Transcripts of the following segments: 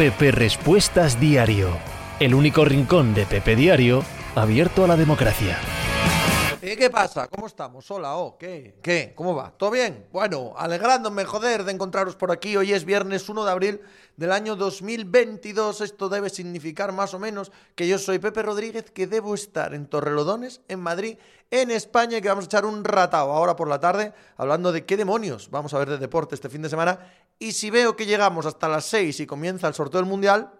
Pepe Respuestas Diario, el único rincón de Pepe Diario abierto a la democracia. ¿Y qué pasa? ¿Cómo estamos? Hola, oh, ¿qué? ¿Qué? ¿Cómo va? ¿Todo bien? Bueno, alegrándome, joder, de encontraros por aquí. Hoy es viernes 1 de abril del año 2022. Esto debe significar más o menos que yo soy Pepe Rodríguez, que debo estar en Torrelodones, en Madrid, en España, y que vamos a echar un ratao ahora por la tarde hablando de qué demonios vamos a ver de deporte este fin de semana. Y si veo que llegamos hasta las 6 y comienza el sorteo del Mundial,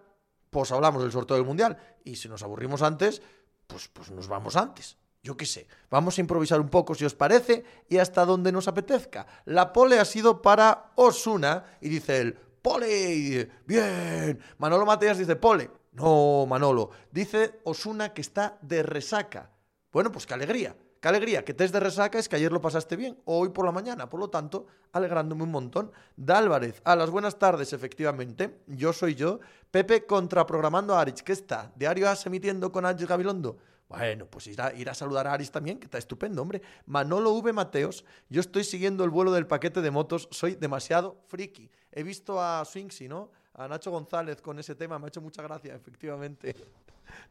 pues hablamos del sorteo del Mundial. Y si nos aburrimos antes, pues, pues nos vamos antes. Yo qué sé, vamos a improvisar un poco si os parece y hasta donde nos apetezca. La pole ha sido para Osuna y dice él, pole, bien. Manolo Mateas dice, pole. No, Manolo, dice Osuna que está de resaca. Bueno, pues qué alegría. Qué alegría que estés de resaca es que ayer lo pasaste bien, o hoy por la mañana, por lo tanto, alegrándome un montón. Dálvarez, a las buenas tardes, efectivamente, yo soy yo. Pepe contraprogramando a Arich, ¿qué está? ¿Diario As emitiendo con Arich Gabilondo? Bueno, pues ir a, a saludar a Aris también, que está estupendo, hombre. Manolo V. Mateos, yo estoy siguiendo el vuelo del paquete de motos, soy demasiado friki. He visto a Swinksy, ¿no? A Nacho González con ese tema, me ha hecho mucha gracia, efectivamente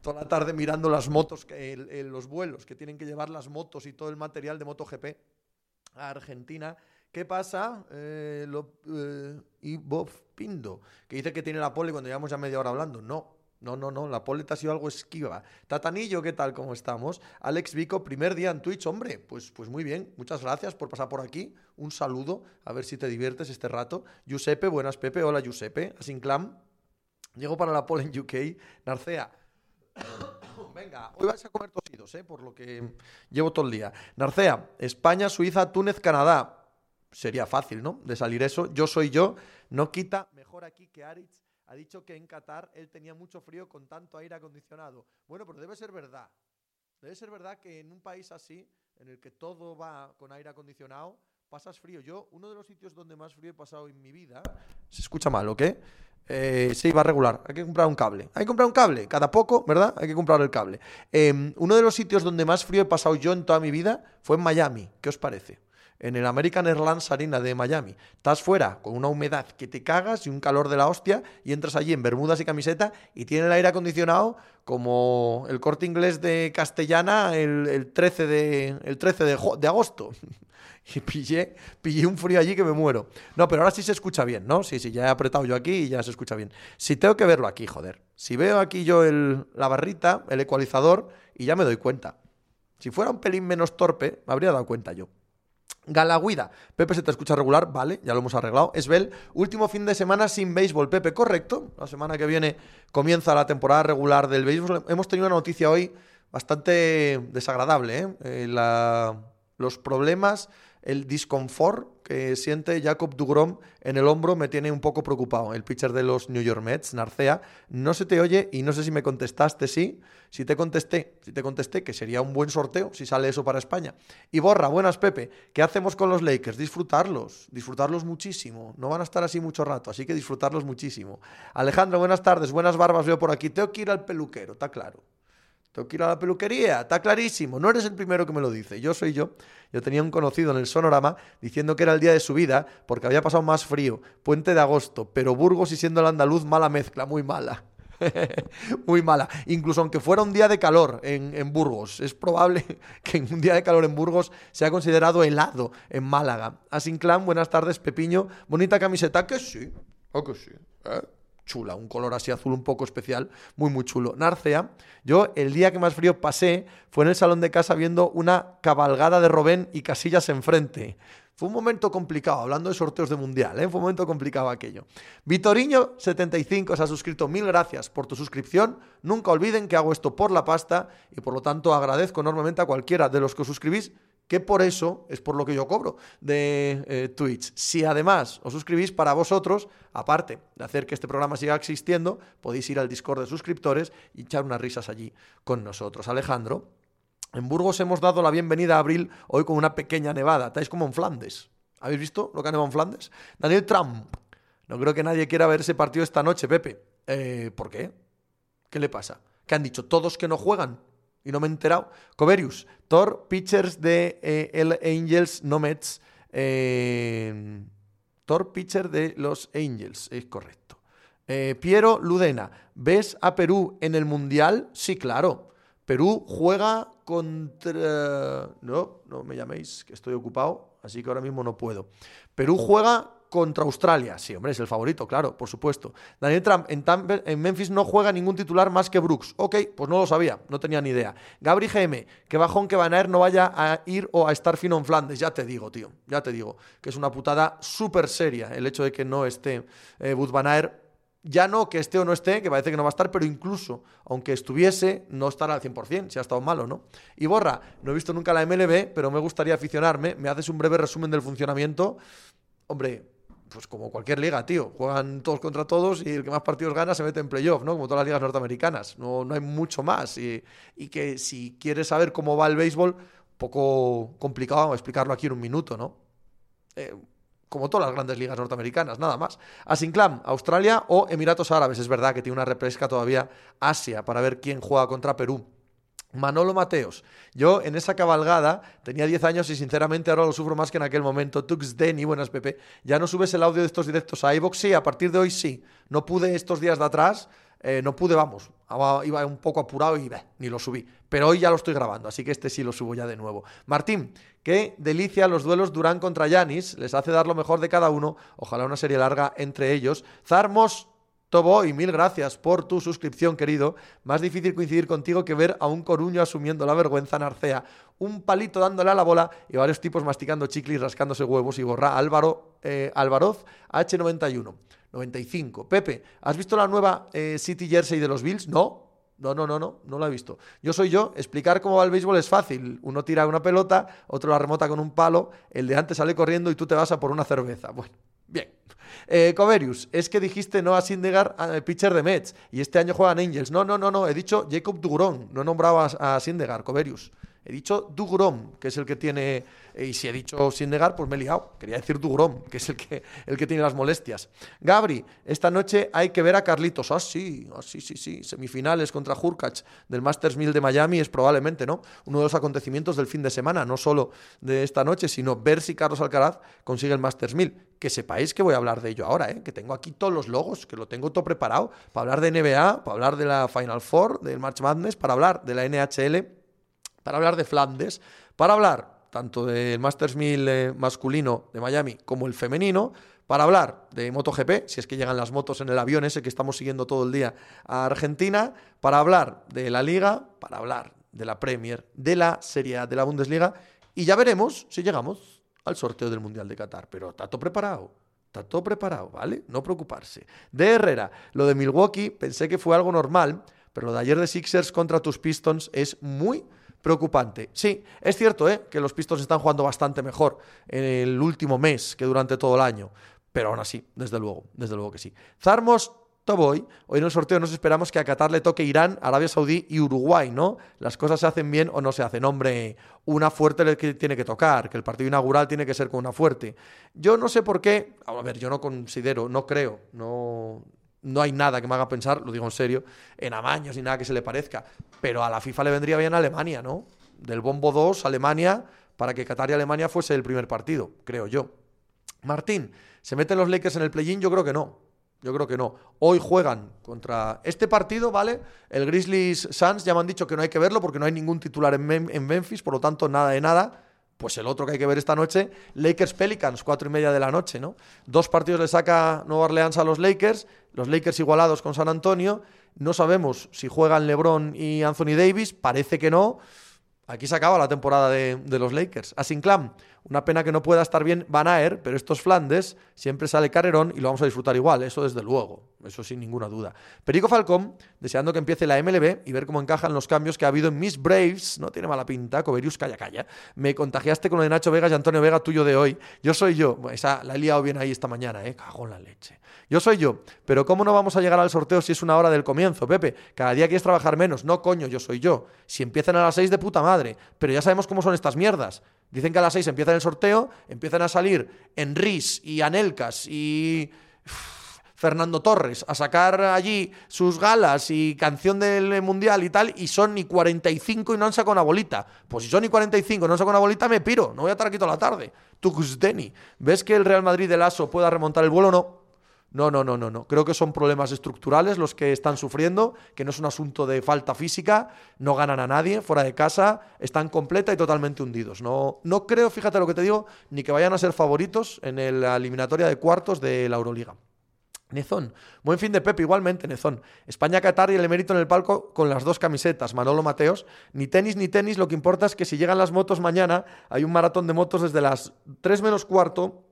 toda la tarde mirando las motos, los vuelos que tienen que llevar las motos y todo el material de MotoGP a Argentina. ¿Qué pasa? Eh, eh, y Bob Pindo, que dice que tiene la pole cuando llevamos ya media hora hablando. No, no, no, no, la pole te ha sido algo esquiva. Tatanillo, ¿qué tal? ¿Cómo estamos? Alex Vico, primer día en Twitch, hombre. Pues, pues muy bien, muchas gracias por pasar por aquí. Un saludo, a ver si te diviertes este rato. Giuseppe, buenas Pepe, hola Giuseppe. Asinclam, llego para la pole en UK. Narcea, Venga, hoy vais a comer tosidos, ¿eh? por lo que llevo todo el día. Narcea, España, Suiza, Túnez, Canadá. Sería fácil, ¿no? De salir eso. Yo soy yo. No quita mejor aquí que Aritz ha dicho que en Qatar él tenía mucho frío con tanto aire acondicionado. Bueno, pero debe ser verdad. Debe ser verdad que en un país así, en el que todo va con aire acondicionado, pasas frío. Yo, uno de los sitios donde más frío he pasado en mi vida. ¿Se escucha mal o qué? Eh, sí, va regular. Hay que comprar un cable. Hay que comprar un cable. Cada poco, ¿verdad? Hay que comprar el cable. Em, uno de los sitios donde más frío he pasado yo en toda mi vida fue en Miami. ¿Qué os parece? En el American Airlines Arena de Miami. Estás fuera con una humedad que te cagas y un calor de la hostia y entras allí en bermudas y camiseta y tiene el aire acondicionado como el corte inglés de Castellana el, 13 de, el 13 de agosto. y pillé, pillé un frío allí que me muero. No, pero ahora sí se escucha bien, ¿no? Sí, sí, ya he apretado yo aquí y ya se escucha bien. Si tengo que verlo aquí, joder. Si veo aquí yo el, la barrita, el ecualizador, y ya me doy cuenta. Si fuera un pelín menos torpe, me habría dado cuenta yo. Galaguida. Pepe se te escucha regular, vale, ya lo hemos arreglado. Esbel, último fin de semana sin béisbol. Pepe, correcto. La semana que viene comienza la temporada regular del béisbol. Hemos tenido una noticia hoy bastante desagradable. ¿eh? eh los problemas el disconfort siente Jacob Dugrom en el hombro me tiene un poco preocupado. El pitcher de los New York Mets, Narcea, no se te oye y no sé si me contestaste sí. Si te contesté, si te contesté que sería un buen sorteo si sale eso para España. Y Borra, buenas Pepe, ¿qué hacemos con los Lakers? Disfrutarlos, disfrutarlos muchísimo. No van a estar así mucho rato, así que disfrutarlos muchísimo. Alejandro, buenas tardes, buenas barbas veo por aquí. Tengo que ir al peluquero, está claro. Tengo que ir a la peluquería, está clarísimo. No eres el primero que me lo dice, yo soy yo. Yo tenía un conocido en el sonorama diciendo que era el día de su vida porque había pasado más frío, puente de agosto, pero Burgos y siendo el andaluz, mala mezcla, muy mala. muy mala. Incluso aunque fuera un día de calor en, Burgos, es probable que en un día de calor en Burgos sea considerado helado en Málaga. Asinclan, buenas tardes, Pepiño. Bonita camiseta, que sí, o que sí. ¿eh? Chula, un color así azul un poco especial, muy muy chulo. Narcea, yo el día que más frío pasé fue en el salón de casa viendo una cabalgada de Robén y Casillas enfrente. Fue un momento complicado, hablando de sorteos de mundial, ¿eh? fue un momento complicado aquello. Vitoriño75 se ha suscrito, mil gracias por tu suscripción. Nunca olviden que hago esto por la pasta y por lo tanto agradezco enormemente a cualquiera de los que os suscribís que por eso es por lo que yo cobro de eh, Twitch. Si además os suscribís para vosotros, aparte de hacer que este programa siga existiendo, podéis ir al Discord de suscriptores y echar unas risas allí con nosotros. Alejandro, en Burgos hemos dado la bienvenida a abril hoy con una pequeña nevada. Estáis como en Flandes. ¿Habéis visto lo que ha nevado en Flandes? Daniel Trump. No creo que nadie quiera ver ese partido esta noche, Pepe. Eh, ¿Por qué? ¿Qué le pasa? ¿Qué han dicho? ¿Todos que no juegan? Y no me he enterado. Coverius, Thor, pitchers de eh, el Angels, no Mets. Eh, Thor, pitcher de los Angels, es correcto. Eh, Piero Ludena, ¿ves a Perú en el Mundial? Sí, claro. Perú juega contra... No, no me llaméis, que estoy ocupado, así que ahora mismo no puedo. Perú juega contra Australia. Sí, hombre, es el favorito, claro, por supuesto. Daniel Trump en, Memphis no juega ningún titular más que Brooks. Ok, pues no lo sabía, no tenía ni idea. Gabri GM, que bajón que Van Aer no vaya a ir o a estar fino en Flandes. Ya te digo, tío, ya te digo, que es una putada súper seria el hecho de que no esté eh, Bud Van Aer. Ya no que esté o no esté, que parece que no va a estar, pero incluso, aunque estuviese, no estará al 100%, si ha estado malo, ¿no? Y Borra, no he visto nunca la MLB, pero me gustaría aficionarme. ¿Me haces un breve resumen del funcionamiento? Hombre, pues como cualquier liga, tío. Juegan todos contra todos y el que más partidos gana se mete en playoff, ¿no? Como todas las ligas norteamericanas. No, no hay mucho más. Y, que si quieres saber cómo va el béisbol, poco complicado explicarlo aquí en un minuto, ¿no? Eh, como todas las grandes ligas norteamericanas, nada más. Asinclam, Australia o Emiratos Árabes. Es verdad que tiene una repesca todavía Asia para ver quién juega contra Perú. Manolo Mateos. Yo en esa cabalgada tenía 10 años y sinceramente ahora lo sufro más que en aquel momento. Tux Denny, buenas Pepe. Ya no subes el audio de estos directos a iVox. Sí, a partir de hoy sí. No pude estos días de atrás, eh, no pude, vamos. Iba un poco apurado y ni lo subí. Pero hoy ya lo estoy grabando, así que este sí lo subo ya de nuevo. Martín, qué delicia los duelos Durán contra Yanis. Les hace dar lo mejor de cada uno. Ojalá una serie larga entre ellos. Zarmos Tobo, y mil gracias por tu suscripción, querido. Más difícil coincidir contigo que ver a un coruño asumiendo la vergüenza en Arcea, un palito dándole a la bola y varios tipos masticando chicle y rascándose huevos y gorra. Álvaro eh, Álvaroz, H91. 95. Pepe, ¿has visto la nueva eh, City Jersey de los Bills? No. No, no, no, no, no la he visto. Yo soy yo, explicar cómo va el béisbol es fácil. Uno tira una pelota, otro la remota con un palo, el de antes sale corriendo y tú te vas a por una cerveza. Bueno, bien. Eh, Coverius, es que dijiste no a Sindegar, al pitcher de Mets, y este año juegan Angels. No, no, no, no, he dicho Jacob Dugron, no a, a Sindegar, Coverius. He dicho Dugrom, que es el que tiene. Eh, y si he dicho sin negar, pues me he liado. Quería decir Dugrom, que es el que, el que tiene las molestias. Gabri, esta noche hay que ver a Carlitos. Ah, sí, ah, sí, sí, sí. Semifinales contra Hurkacz del Masters 1000 de Miami es probablemente, ¿no? Uno de los acontecimientos del fin de semana, no solo de esta noche, sino ver si Carlos Alcaraz consigue el Masters 1000. Que sepáis que voy a hablar de ello ahora, ¿eh? que tengo aquí todos los logos, que lo tengo todo preparado para hablar de NBA, para hablar de la Final Four, del March Madness, para hablar de la NHL para hablar de Flandes, para hablar tanto del Masters 1000 eh, masculino de Miami como el femenino, para hablar de MotoGP, si es que llegan las motos en el avión ese que estamos siguiendo todo el día a Argentina, para hablar de la Liga, para hablar de la Premier, de la Serie A, de la Bundesliga, y ya veremos si llegamos al sorteo del Mundial de Qatar. Pero está todo preparado. Está todo preparado, ¿vale? No preocuparse. De Herrera, lo de Milwaukee pensé que fue algo normal, pero lo de ayer de Sixers contra tus Pistons es muy preocupante. Sí, es cierto ¿eh? que los Pistons están jugando bastante mejor en el último mes que durante todo el año, pero aún así, desde luego, desde luego que sí. Zarmos Toboy, hoy en el sorteo nos esperamos que a Qatar le toque Irán, Arabia Saudí y Uruguay, ¿no? Las cosas se hacen bien o no se hacen. Hombre, una fuerte le tiene que tocar, que el partido inaugural tiene que ser con una fuerte. Yo no sé por qué, a ver, yo no considero, no creo, no, no hay nada que me haga pensar, lo digo en serio, en amaños ni nada que se le parezca. Pero a la FIFA le vendría bien a Alemania, ¿no? Del bombo 2, Alemania, para que Qatar y Alemania fuese el primer partido, creo yo. Martín, ¿se meten los Lakers en el play-in? Yo creo que no. Yo creo que no. Hoy juegan contra este partido, ¿vale? El Grizzlies Suns ya me han dicho que no hay que verlo porque no hay ningún titular en, en Memphis, por lo tanto, nada de nada pues el otro que hay que ver esta noche, Lakers Pelicans, cuatro y media de la noche, ¿no? Dos partidos le saca Nueva Orleans a los Lakers, los Lakers igualados con San Antonio. No sabemos si juegan LeBron y Anthony Davis, parece que no. Aquí se acaba la temporada de, de los Lakers. A Sinclair, una pena que no pueda estar bien Van Aer, pero estos Flandes siempre sale carrerón y lo vamos a disfrutar igual, eso desde luego, eso sin ninguna duda. Perico Falcón, deseando que empiece la MLB y ver cómo encajan los cambios que ha habido en mis Braves, no tiene mala pinta, Coverius, calla, calla. Me contagiaste con lo de Nacho Vega y Antonio Vega tuyo de hoy. Yo soy yo, esa la he liado bien ahí esta mañana, eh, cago en la leche. Yo soy yo, pero ¿cómo no vamos a llegar al sorteo si es una hora del comienzo, Pepe? Cada día quieres trabajar menos, no coño, yo soy yo. Si empiezan a las seis de puta madre, pero ya sabemos cómo son estas mierdas. Dicen que a las 6 empieza el sorteo, empiezan a salir Enris y Anelcas y Fernando Torres a sacar allí sus galas y canción del Mundial y tal, y son ni 45 y no han sacado una bolita. Pues si son ni 45 y no han sacado una bolita, me piro, no voy a estar aquí toda la tarde. Tuxdeni, ¿ves que el Real Madrid del ASO pueda remontar el vuelo o no? No, no, no, no, no. Creo que son problemas estructurales los que están sufriendo, que no es un asunto de falta física, no ganan a nadie fuera de casa, están completa y totalmente hundidos. No, no creo, fíjate lo que te digo, ni que vayan a ser favoritos en la eliminatoria de cuartos de la Euroliga. Nezón. Buen fin de Pepe, igualmente, Nezón. España-Qatar y el emérito en el palco con las dos camisetas. Manolo Mateos. Ni tenis ni tenis, lo que importa es que si llegan las motos mañana, hay un maratón de motos desde las 3 menos cuarto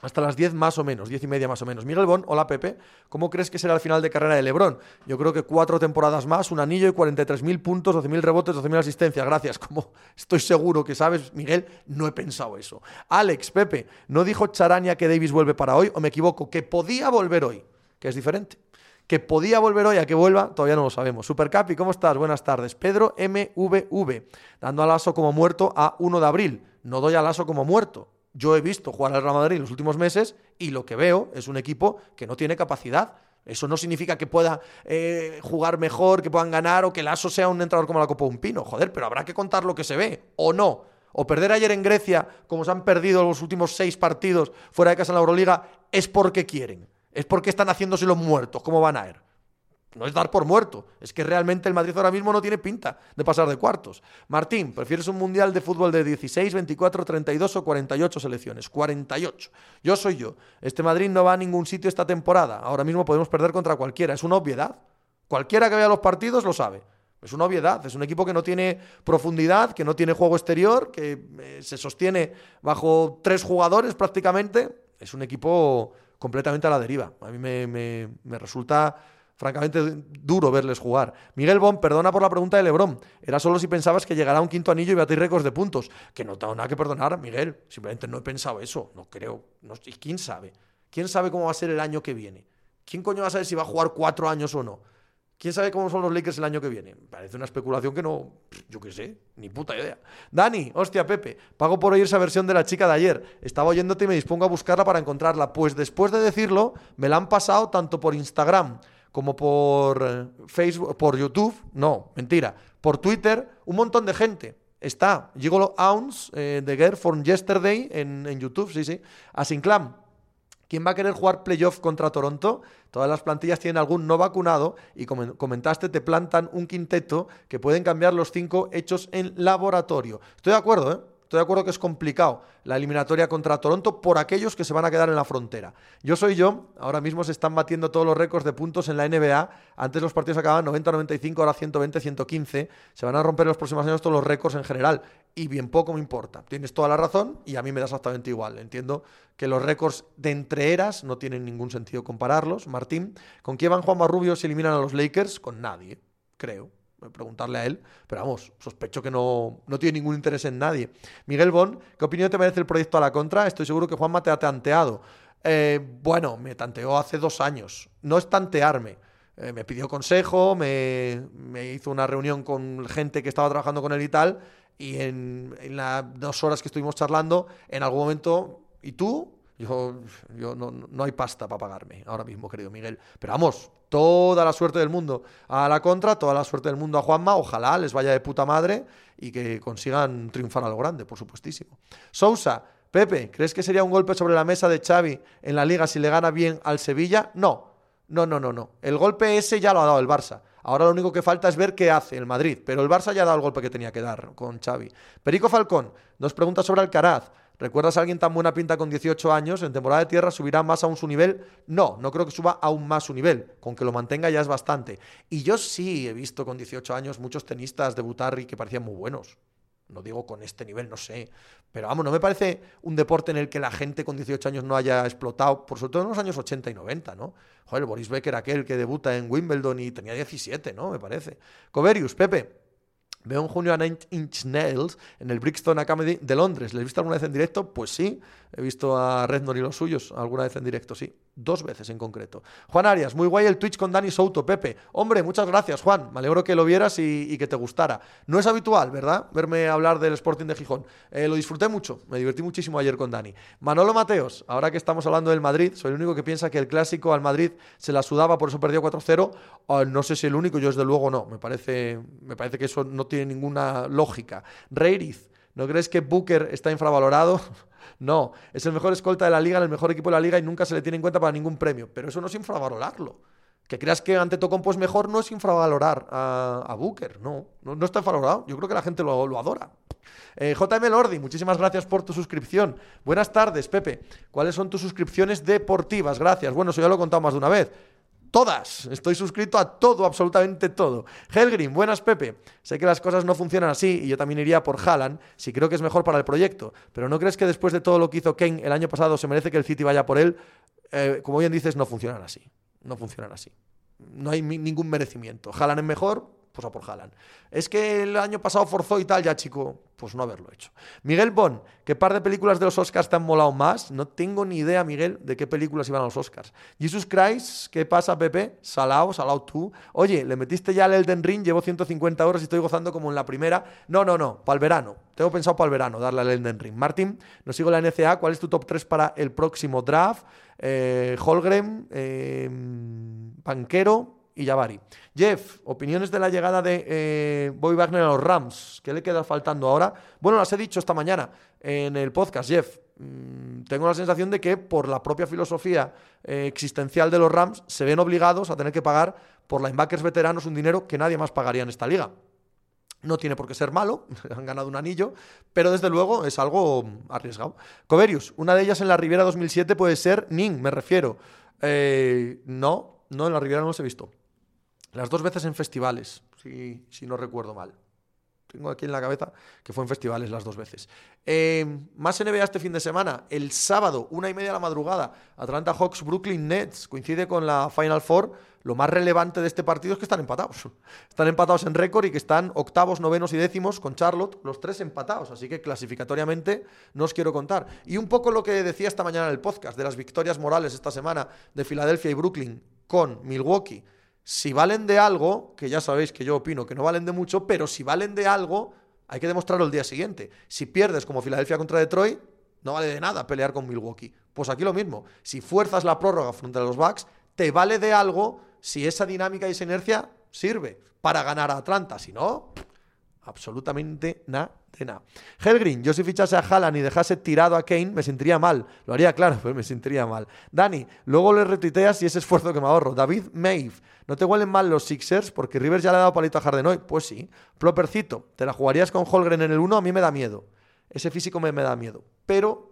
hasta las 10 más o menos, 10 y media más o menos. Miguel Bon, hola Pepe, ¿cómo crees que será el final de carrera de Lebron? Yo creo que cuatro temporadas más, un anillo y 43.000 puntos, 12.000 rebotes, 12.000 asistencias. Gracias. Como estoy seguro que sabes, Miguel, no he pensado eso. Alex, Pepe, ¿no dijo Charania que Davis vuelve para hoy o me equivoco? Que podía volver hoy, que es diferente. Que podía volver hoy a que vuelva, todavía no lo sabemos. Supercapi, ¿cómo estás? Buenas tardes. Pedro MVV, dando al aso como muerto a 1 de abril. No doy al aso como muerto yo he visto jugar al Real Madrid en los últimos meses y lo que veo es un equipo que no tiene capacidad. Eso no significa que pueda eh, jugar mejor, que puedan ganar o que el ASO sea un entrador como la Copa Un Pino. Joder, pero habrá que contar lo que se ve, o no. O perder ayer en Grecia, como se han perdido los últimos seis partidos fuera de casa en la Euroliga, es porque quieren. Es porque están haciéndose los muertos, como Van Aer no es dar por muerto, es que realmente el Madrid ahora mismo no tiene pinta de pasar de cuartos. Martín, ¿prefieres un mundial de fútbol de 16, 24, 32 o 48 selecciones? 48. Yo soy yo. Este Madrid no va a ningún sitio esta temporada. Ahora mismo podemos perder contra cualquiera. Es una obviedad. Cualquiera que vea los partidos lo sabe. Es una obviedad. Es un equipo que no tiene profundidad, que no tiene juego exterior, que eh, se sostiene bajo tres jugadores prácticamente. Es un equipo completamente a la deriva. A mí me, me resulta francamente duro verles jugar. Miguel Bon, perdona por la pregunta de Lebron. Era solo si pensabas que llegará un quinto anillo y batir récords de puntos. Que no tengo nada que perdonar, Miguel. Simplemente no he pensado eso. No creo. No, ¿Y quién sabe? ¿Quién sabe cómo va a ser el año que viene? ¿Quién coño va a saber si va a jugar cuatro años o no? ¿Quién sabe cómo son los Lakers el año que viene? Parece una especulación que no. Yo qué sé, ni puta idea. Dani, hostia, Pepe, pago por oír esa versión de la chica de ayer. Estaba oyéndote y me dispongo a buscarla para encontrarla. Pues después de decirlo, me la han pasado tanto por Instagram como por eh, Facebook, por YouTube, no, mentira, por Twitter, un montón de gente. Está Gigolo Ounce eh, de Girl from Yesterday en, en YouTube, sí, sí. Asinclam, ¿Quién va a querer jugar playoff contra Toronto? Todas las plantillas tienen algún no vacunado y como comentaste, te plantan un quinteto que pueden cambiar los cinco hechos en laboratorio. Estoy de acuerdo, ¿eh? Estoy de acuerdo que es complicado la eliminatoria contra Toronto por aquellos que se van a quedar en la frontera. Yo soy yo, ahora mismo se están batiendo todos los récords de puntos en la NBA. Antes los partidos acababan 90-95, ahora 120-115. Se van a romper en los próximos años todos los récords en general. Y bien poco me importa. Tienes toda la razón y a mí me da exactamente igual. Entiendo que los récords de entre eras no tienen ningún sentido compararlos. Martín, ¿con quién van Juan Rubio si eliminan a los Lakers? Con nadie, creo preguntarle a él, pero vamos, sospecho que no, no tiene ningún interés en nadie. Miguel Bon, ¿qué opinión te merece el proyecto a la contra? Estoy seguro que Juanma te ha tanteado. Eh, bueno, me tanteó hace dos años. No es tantearme. Eh, me pidió consejo, me, hizo una reunión con gente que estaba trabajando con él y tal, y en, en las dos horas que estuvimos charlando, en algún momento, ¿y tú? Yo, yo no, no hay pasta para pagarme ahora mismo, querido Miguel. Pero vamos, toda la suerte del mundo a la contra, toda la suerte del mundo a Juanma. Ojalá les vaya de puta madre y que consigan triunfar a lo grande, por supuestísimo. Sousa, Pepe, ¿crees que sería un golpe sobre la mesa de Xavi en la liga si le gana bien al Sevilla? No, no, no, no, no. El golpe ese ya lo ha dado el Barça. Ahora lo único que falta es ver qué hace el Madrid. Pero el Barça ya ha dado el golpe que tenía que dar con Xavi. Perico Falcón, dos preguntas sobre Alcaraz. ¿Recuerdas a alguien tan buena pinta con 18 años? ¿En temporada de tierra subirá más aún su nivel? No, no creo que suba aún más su nivel. Con que lo mantenga ya es bastante. Y yo sí he visto con 18 años muchos tenistas debutar y que parecían muy buenos. No digo con este nivel, no sé. Pero vamos, no me parece un deporte en el que la gente con 18 años no haya explotado, por sobre todo en los años 80 y 90, ¿no? Joder, Boris Becker, aquel que debuta en Wimbledon y tenía 17, ¿no? Me parece. Coverius, Pepe. Veo en junio a Nine Inch Nails en el Brixton Academy de Londres. ¿Les he visto alguna vez en directo? Pues sí. He visto a Redmond y los suyos alguna vez en directo, sí. Dos veces en concreto. Juan Arias, muy guay el Twitch con Dani Souto, Pepe. Hombre, muchas gracias, Juan. Me alegro que lo vieras y, que te gustara. No es habitual, ¿verdad? Verme hablar del Sporting de Gijón. Eh, lo disfruté mucho. Me divertí muchísimo ayer con Dani. Manolo Mateos, ahora que estamos hablando del Madrid, soy el único que piensa que el clásico al Madrid se la sudaba, por eso perdió 4-0. Ah, no sé si el único, yo desde luego no. Me parece, me parece que eso no tiene ninguna lógica. Reiriz, ¿no crees que Booker está infravalorado? No, es el mejor escolta de la liga, el mejor equipo de la liga y nunca se le tiene en cuenta para ningún premio. Pero eso no es infravalorarlo. Que creas que ante Tocompo es mejor no es infravalorar a, Booker. No, no, está infravalorado. Yo creo que la gente lo, adora. Eh, JM Lordi, muchísimas gracias por tu suscripción. Buenas tardes, Pepe. ¿Cuáles son tus suscripciones deportivas? Gracias. Bueno, eso ya lo he contado más de una vez. Todas. Estoy suscrito a todo, absolutamente todo. Helgrim, buenas Pepe. Sé que las cosas no funcionan así y yo también iría por Haaland si creo que es mejor para el proyecto. Pero ¿no crees que después de todo lo que hizo Kane el año pasado se merece que el City vaya por él? Eh, como bien dices, no funcionan así. No funcionan así. No hay ningún merecimiento. Haaland es mejor, pues a por Haaland. Es que el año pasado forzó y tal, ya chico, pues no haberlo hecho. Miguel Bon, ¿qué par de películas de los Oscars te han molado más? No tengo ni idea, Miguel, de qué películas iban a los Oscars. Jesus Christ, ¿qué pasa, Pepe? Salao, salao tú. Oye, le metiste ya el Elden Ring, llevo 150 horas y estoy gozando como en la primera. No, no, no, para el verano. Tengo pensado para el verano darle al Elden Ring. Martín, nos sigo la NCA. ¿Cuál es tu top 3 para el próximo draft? Eh, Holgren, eh, Panquero y Javari. Jeff, opiniones de la llegada de eh, Boy Wagner a los Rams. ¿Qué le queda faltando ahora? Bueno, las he dicho esta mañana en el podcast, Jeff. Mm, tengo la sensación de que por la propia filosofía eh, existencial de los Rams se ven obligados a tener que pagar por linebackers veteranos un dinero que nadie más pagaría en esta liga. No tiene por qué ser malo, han ganado un anillo, pero desde luego es algo arriesgado. Coverius, una de ellas en la Riviera 2007 puede ser Ning, me refiero. Eh, no, no, en la Riviera no los he visto. Las dos veces en festivales, si, si no recuerdo mal. Tengo aquí en la cabeza que fue en festivales las dos veces. Eh, más NBA este fin de semana. El sábado, una y media de la madrugada, Atlanta Hawks, Brooklyn Nets. Coincide con la Final Four. Lo más relevante de este partido es que están empatados. Están empatados en récord y que están octavos, novenos y décimos con Charlotte, los tres empatados. Así que clasificatoriamente no os quiero contar. Y un poco lo que decía esta mañana en el podcast de las victorias morales esta semana de Filadelfia y Brooklyn con Milwaukee si valen de algo, que ya sabéis que yo opino que no valen de mucho, pero si valen de algo, hay que demostrarlo el día siguiente. Si pierdes como Filadelfia contra Detroit, no vale de nada pelear con Milwaukee. Pues aquí lo mismo. Si fuerzas la prórroga frente a los Bucks, te vale de algo si esa dinámica y esa inercia sirve para ganar a Atlanta. Si no, absolutamente nada de. Helgrin, yo si fichase a Haaland y dejase tirado a Kane, me sentiría mal. Lo haría claro, pero me sentiría mal. Dani, luego le retuiteas y ese esfuerzo que me ahorro. David Maeve, ¿no te huelen mal los Sixers? Porque Rivers ya le ha dado palito a Harden hoy. Pues sí. Plopercito, ¿te la jugarías con Holgren en el 1? A mí me da miedo. Ese físico me, me da miedo. Pero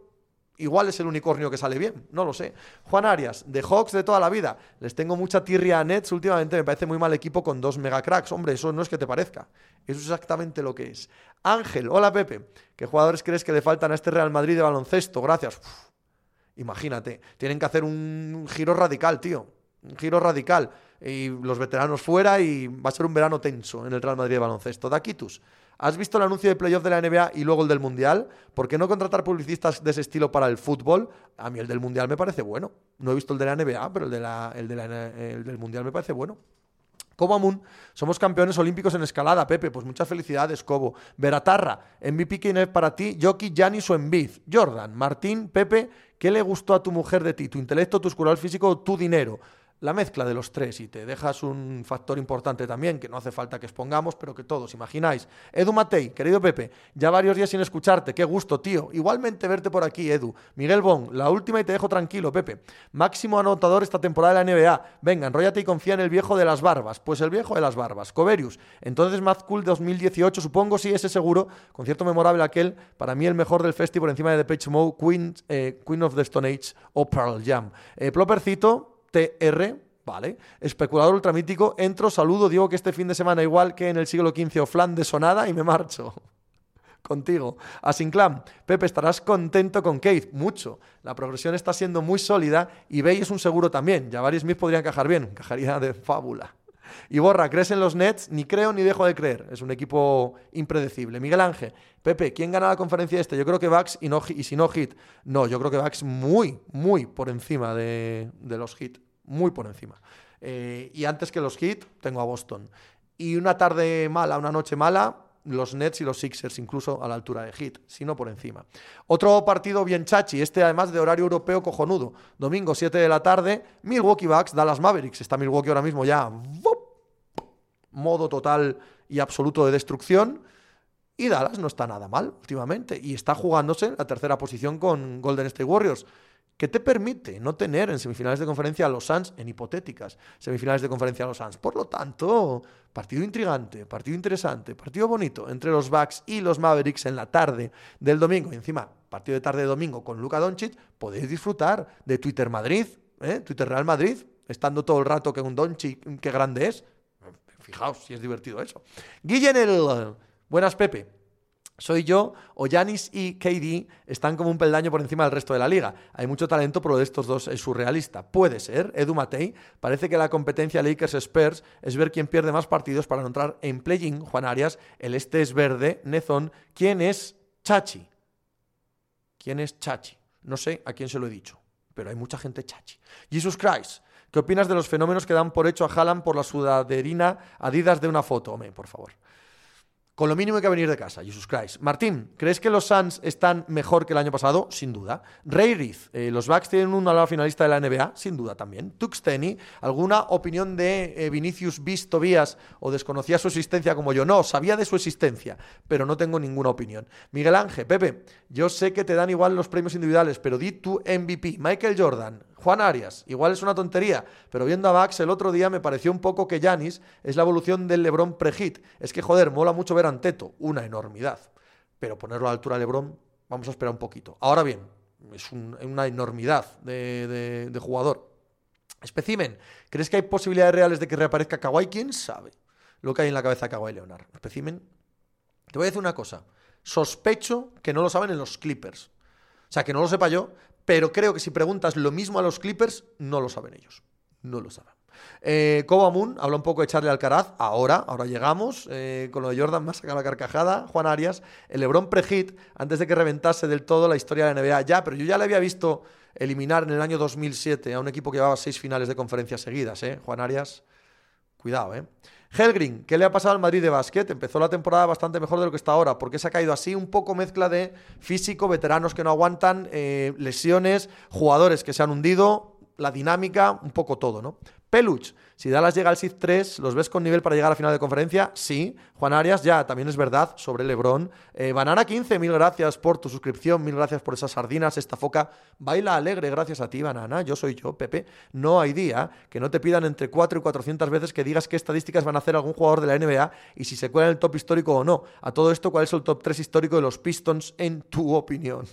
Igual es el unicornio que sale bien, no lo sé. Juan Arias, de Hawks de toda la vida. Les tengo mucha tirria a Nets. Últimamente me parece muy mal equipo con dos mega cracks. Hombre, eso no es que te parezca. Eso es exactamente lo que es. Ángel, hola Pepe. ¿Qué jugadores crees que le faltan a este Real Madrid de baloncesto? Gracias. imagínate, tienen que hacer un giro radical, tío. Un giro radical. Y los veteranos fuera y va a ser un verano tenso en el Real Madrid de baloncesto. Daquitus. ¿Has visto el anuncio de playoff de la NBA y luego el del Mundial? ¿Por qué no contratar publicistas de ese estilo para el fútbol? A mí el del Mundial me parece bueno. No he visto el de la NBA, pero el, del Mundial me parece bueno. Cobo somos campeones olímpicos en escalada, Pepe. Pues muchas felicidades, Cobo. Veratarra, MVP quién es para ti, Jockey, Janis o Envid. Jordan, Martín, Pepe, ¿qué le gustó a tu mujer de ti? ¿Tu intelecto, tu escural físico o tu dinero? La mezcla de los tres y te dejas un factor importante también, que no hace falta que expongamos, pero que todos imagináis. Edu Matei, querido Pepe, ya varios días sin escucharte, qué gusto, tío. Igualmente verte por aquí, Edu. Miguel Bon, la última y te dejo tranquilo, Pepe. Máximo anotador esta temporada de la NBA. Venga, enróllate y confía en el viejo de las barbas. Pues el viejo de las barbas. Coverius, entonces Mad Cool 2018, supongo, sí, ese seguro. Concierto memorable aquel, para mí el mejor del festival encima de The Page Mode, Queen, eh, Queen of the Stone Age o Jam. Eh, Plopercito, TR, Vale. Especulador ultramítico, entro, saludo, digo que este fin de semana, igual que en el siglo XV flan de sonada, y me marcho. Contigo. Asinclam, Pepe, estarás contento con Keith. Mucho. La progresión está siendo muy sólida y Bay es un seguro también. Javari Smith podría encajar bien. Encajaría de fábula. Y Borra, ¿crees en los Nets? Ni creo ni dejo de creer. Es un equipo impredecible. Miguel Ángel, Pepe, ¿quién gana la conferencia este? Yo creo que Bucks y, no, y si no Hit. No, yo creo que Bucks muy, muy por encima de, de los Hit muy por encima. Eh, y antes que los Heat, tengo a Boston. Y una tarde mala, una noche mala, los Nets y los Sixers, incluso a la altura de Heat, sino por encima. Otro partido bien chachi, este además de horario europeo cojonudo. Domingo 7 de la tarde, Milwaukee Bucks, Dallas Mavericks. Está Milwaukee ahora mismo ya. Modo total y absoluto de destrucción. Y Dallas no está nada mal últimamente y está jugándose la tercera posición con Golden State Warriors. ¿Qué te permite no tener en semifinales de conferencia a los Suns en hipotéticas semifinales de conferencia a los Suns. Por lo tanto, partido intrigante, partido interesante, partido bonito entre los Bucks y los Mavericks en la tarde del domingo. Y encima, partido de tarde de domingo con Luka Doncic, podéis disfrutar de Twitter Madrid, ¿eh? Twitter Real Madrid, estando todo el rato que un Doncic, qué grande es. Fijaos si es divertido eso. Guillen el... Buenas, Pepe. Soy yo, o Yanis y KD están como un peldaño por encima del resto de la liga. Hay mucho talento, pero de estos dos es surrealista. Puede ser, Edu Matei. Parece que la competencia Lakers-Spurs es ver quién pierde más partidos para no entrar en play-in. Juan Arias, el este es verde. Nezón, ¿quién es Chachi? ¿Quién es Chachi? No sé a quién se lo he dicho, pero hay mucha gente Chachi. Jesus Christ. ¿Qué opinas de los fenómenos que dan por hecho a Haaland por la sudaderina Adidas de una foto? Hombre, por favor. Con lo mínimo hay que venir de casa, Jesus Christ. Martín, ¿crees que los Suns están mejor que el año pasado? Sin duda. Ray Reith, eh, ¿los Bucks tienen un ala finalista de la NBA? Sin duda también. Tuxteni, ¿alguna opinión de eh, Vinicius Bis Tobías o desconocía su existencia como yo? No, sabía de su existencia, pero no tengo ninguna opinión. Miguel Ángel, Pepe, yo sé que te dan igual los premios individuales, pero di tu MVP. Michael Jordan, Juan Arias, igual es una tontería, pero viendo a Bax el otro día me pareció un poco que Yanis es la evolución del LeBron pre-hit. Es que, joder, mola mucho ver a Anteto, una enormidad. Pero ponerlo a la altura de LeBron, vamos a esperar un poquito. Ahora bien, es una enormidad de, jugador. Especimen, ¿crees que hay posibilidades reales de que reaparezca Kawhi? ¿Quién sabe lo que hay en la cabeza de Kawhi Leonard? Especimen, te voy a decir una cosa. Sospecho que no lo saben en los Clippers. O sea, que no lo sepa yo, pero creo que si preguntas lo mismo a los Clippers, no lo saben ellos. No lo saben. Eh, Moon habla un poco de Charlie Alcaraz. Ahora, ahora llegamos. Eh, con lo de Jordan más saca la carcajada. Juan Arias. El Lebron pre-hit, antes de que reventase del todo la historia de la NBA. Ya, pero yo ya le había visto eliminar en el año 2007 a un equipo que llevaba seis finales de conferencias seguidas. ¿eh? Juan Arias, cuidado, ¿eh? Helgrin, ¿qué le ha pasado al Madrid de básquet? Empezó la temporada bastante mejor de lo que está ahora. ¿Por qué se ha caído así? Un poco mezcla de físico, veteranos que no aguantan, eh, lesiones, jugadores que se han hundido, la dinámica, un poco todo, ¿no? Peluch, si Dallas llega al SID 3, ¿los ves con nivel para llegar a final de conferencia? Sí. Juan Arias, ya, también es verdad, sobre Lebron. Eh, Banana 15, mil gracias por tu suscripción, mil gracias por esas sardinas, esta foca. Baila alegre, gracias a ti, Banana. Yo soy yo, Pepe. No hay día que no te pidan entre 4 y 400 veces que digas qué estadísticas van a hacer algún jugador de la NBA y si se cuela en el top histórico o no. A todo esto, ¿cuál es el top 3 histórico de los Pistons en tu opinión?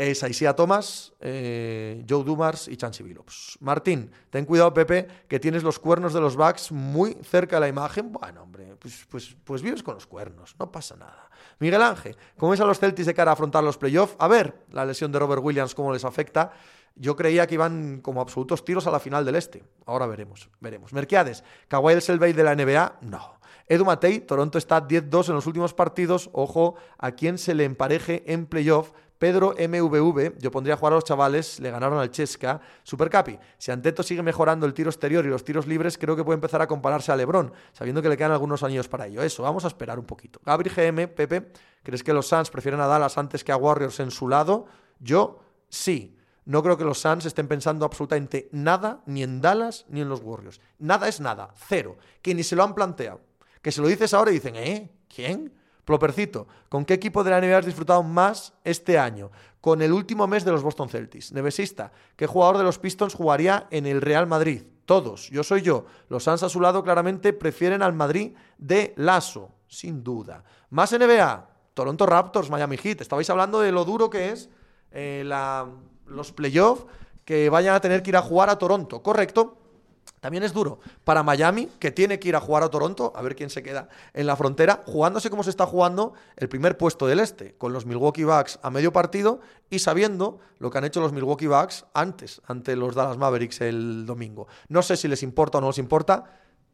Es Aisia Thomas, eh, Joe Dumars y Chansey Billups. Martín, ten cuidado, Pepe, que tienes los cuernos de los backs muy cerca de la imagen. Bueno, hombre, pues, pues, pues vives con los cuernos, no pasa nada. Miguel Ángel, ¿cómo ves a los Celtics de cara a afrontar los playoffs? A ver, la lesión de Robert Williams, cómo les afecta. Yo creía que iban como absolutos tiros a la final del este. Ahora veremos, veremos. Merquiades, Kawhi el Selvey de la NBA, no. Edu Matei, Toronto está 10-2 en los últimos partidos. Ojo a quién se le empareje en playoff Pedro MVV, yo pondría a jugar a los chavales, le ganaron al Chesca. Supercapi, si Anteto sigue mejorando el tiro exterior y los tiros libres, creo que puede empezar a compararse a Lebron, sabiendo que le quedan algunos años para ello. Eso, vamos a esperar un poquito. Gabri GM, Pepe, ¿crees que los Suns prefieren a Dallas antes que a Warriors en su lado? Yo, sí. No creo que los Suns estén pensando absolutamente nada, ni en Dallas ni en los Warriors. Nada es nada, cero. Que ni se lo han planteado. Que se lo dices ahora y dicen, ¿eh? ¿Quién? Plopercito, ¿con qué equipo de la NBA has disfrutado más este año? Con el último mes de los Boston Celtics. Nevesista, ¿qué jugador de los Pistons jugaría en el Real Madrid? Todos, yo soy yo. Los Suns a su lado claramente prefieren al Madrid de Lasso, sin duda. Más NBA, Toronto Raptors, Miami Heat. Estabais hablando de lo duro que es eh, los playoffs que vayan a tener que ir a jugar a Toronto, correcto. También es duro para Miami, que tiene que ir a jugar a Toronto, a ver quién se queda en la frontera, jugándose como se está jugando el primer puesto del este, con los Milwaukee Bucks a medio partido y sabiendo lo que han hecho los Milwaukee Bucks antes, ante los Dallas Mavericks el domingo. No sé si les importa o no les importa,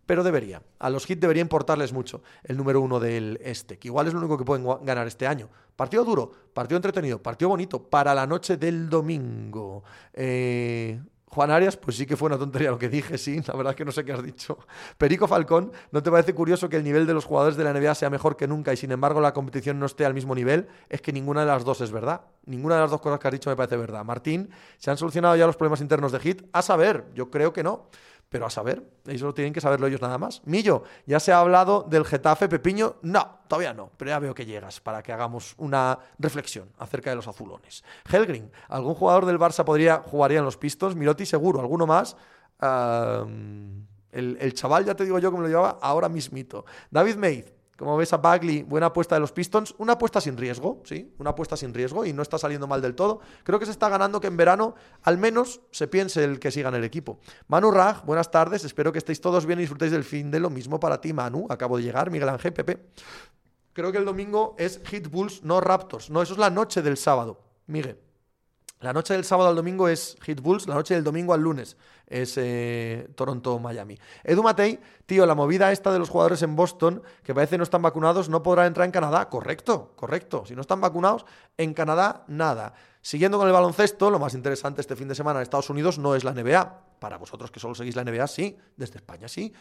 pero debería. A los Heat debería importarles mucho el número uno del este, que igual es lo único que pueden ganar este año. Partido duro, partido entretenido, partido bonito para la noche del domingo. Eh, Juan Arias, pues sí que fue una tontería lo que dije, sí, la verdad es que no sé qué has dicho. Perico Falcón, ¿no te parece curioso que el nivel de los jugadores de la NBA sea mejor que nunca y sin embargo la competición no esté al mismo nivel? Es que ninguna de las dos es verdad. Ninguna de las dos cosas que has dicho me parece verdad. Martín, ¿se han solucionado ya los problemas internos de Hit? A saber, yo creo que no. Pero a saber, eso tienen que saberlo ellos nada más. Millo, ya se ha hablado del Getafe Pepiño. No, todavía no, pero ya veo que llegas para que hagamos una reflexión acerca de los azulones. Helgrin, ¿algún jugador del Barça podría jugaría en los Pistons? Miroti seguro, ¿alguno más? el, el, chaval, ya te digo yo me lo llevaba ahora mismito. David Meid, como ves a Bagley, buena apuesta de los Pistons, una apuesta sin riesgo, sí, una apuesta sin riesgo y no está saliendo mal del todo. Creo que se está ganando que en verano al menos se piense el que siga en el equipo. Manu Raj, buenas tardes, espero que estéis todos bien y disfrutéis del fin de lo mismo para ti, Manu. Acabo de llegar, Miguel Ángel, Pepe. Creo que el domingo es Hit Bulls, no Raptors. No, eso es la noche del sábado, Miguel. La noche del sábado al domingo es Hit Bulls, la noche del domingo al lunes es eh, Toronto-Miami. Edu Matei, tío, la movida esta de los jugadores en Boston, que parece no están vacunados, no podrán entrar en Canadá. Correcto, correcto. Si no están vacunados, en Canadá nada. Siguiendo con el baloncesto, lo más interesante este fin de semana en Estados Unidos no es la NBA. Para vosotros que solo seguís la NBA, sí. Desde España, sí.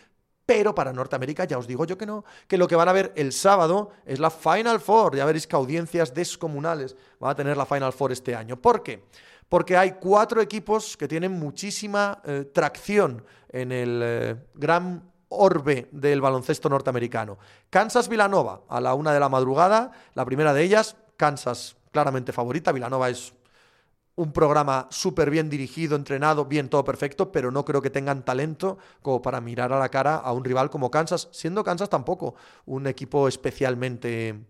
Pero para Norteamérica ya os digo yo que no, que lo que van a ver el sábado es la Final Four. Ya veréis que audiencias descomunales van a tener la Final Four este año. ¿Por qué? Porque hay cuatro equipos que tienen muchísima eh, tracción en el eh, gran orbe del baloncesto norteamericano. Kansas Villanova a la una de la madrugada, la primera de ellas, Kansas claramente favorita, Villanova es un programa súper bien dirigido, entrenado, bien, todo perfecto, pero no creo que tengan talento como para mirar a la cara a un rival como Kansas, siendo Kansas tampoco un equipo especialmente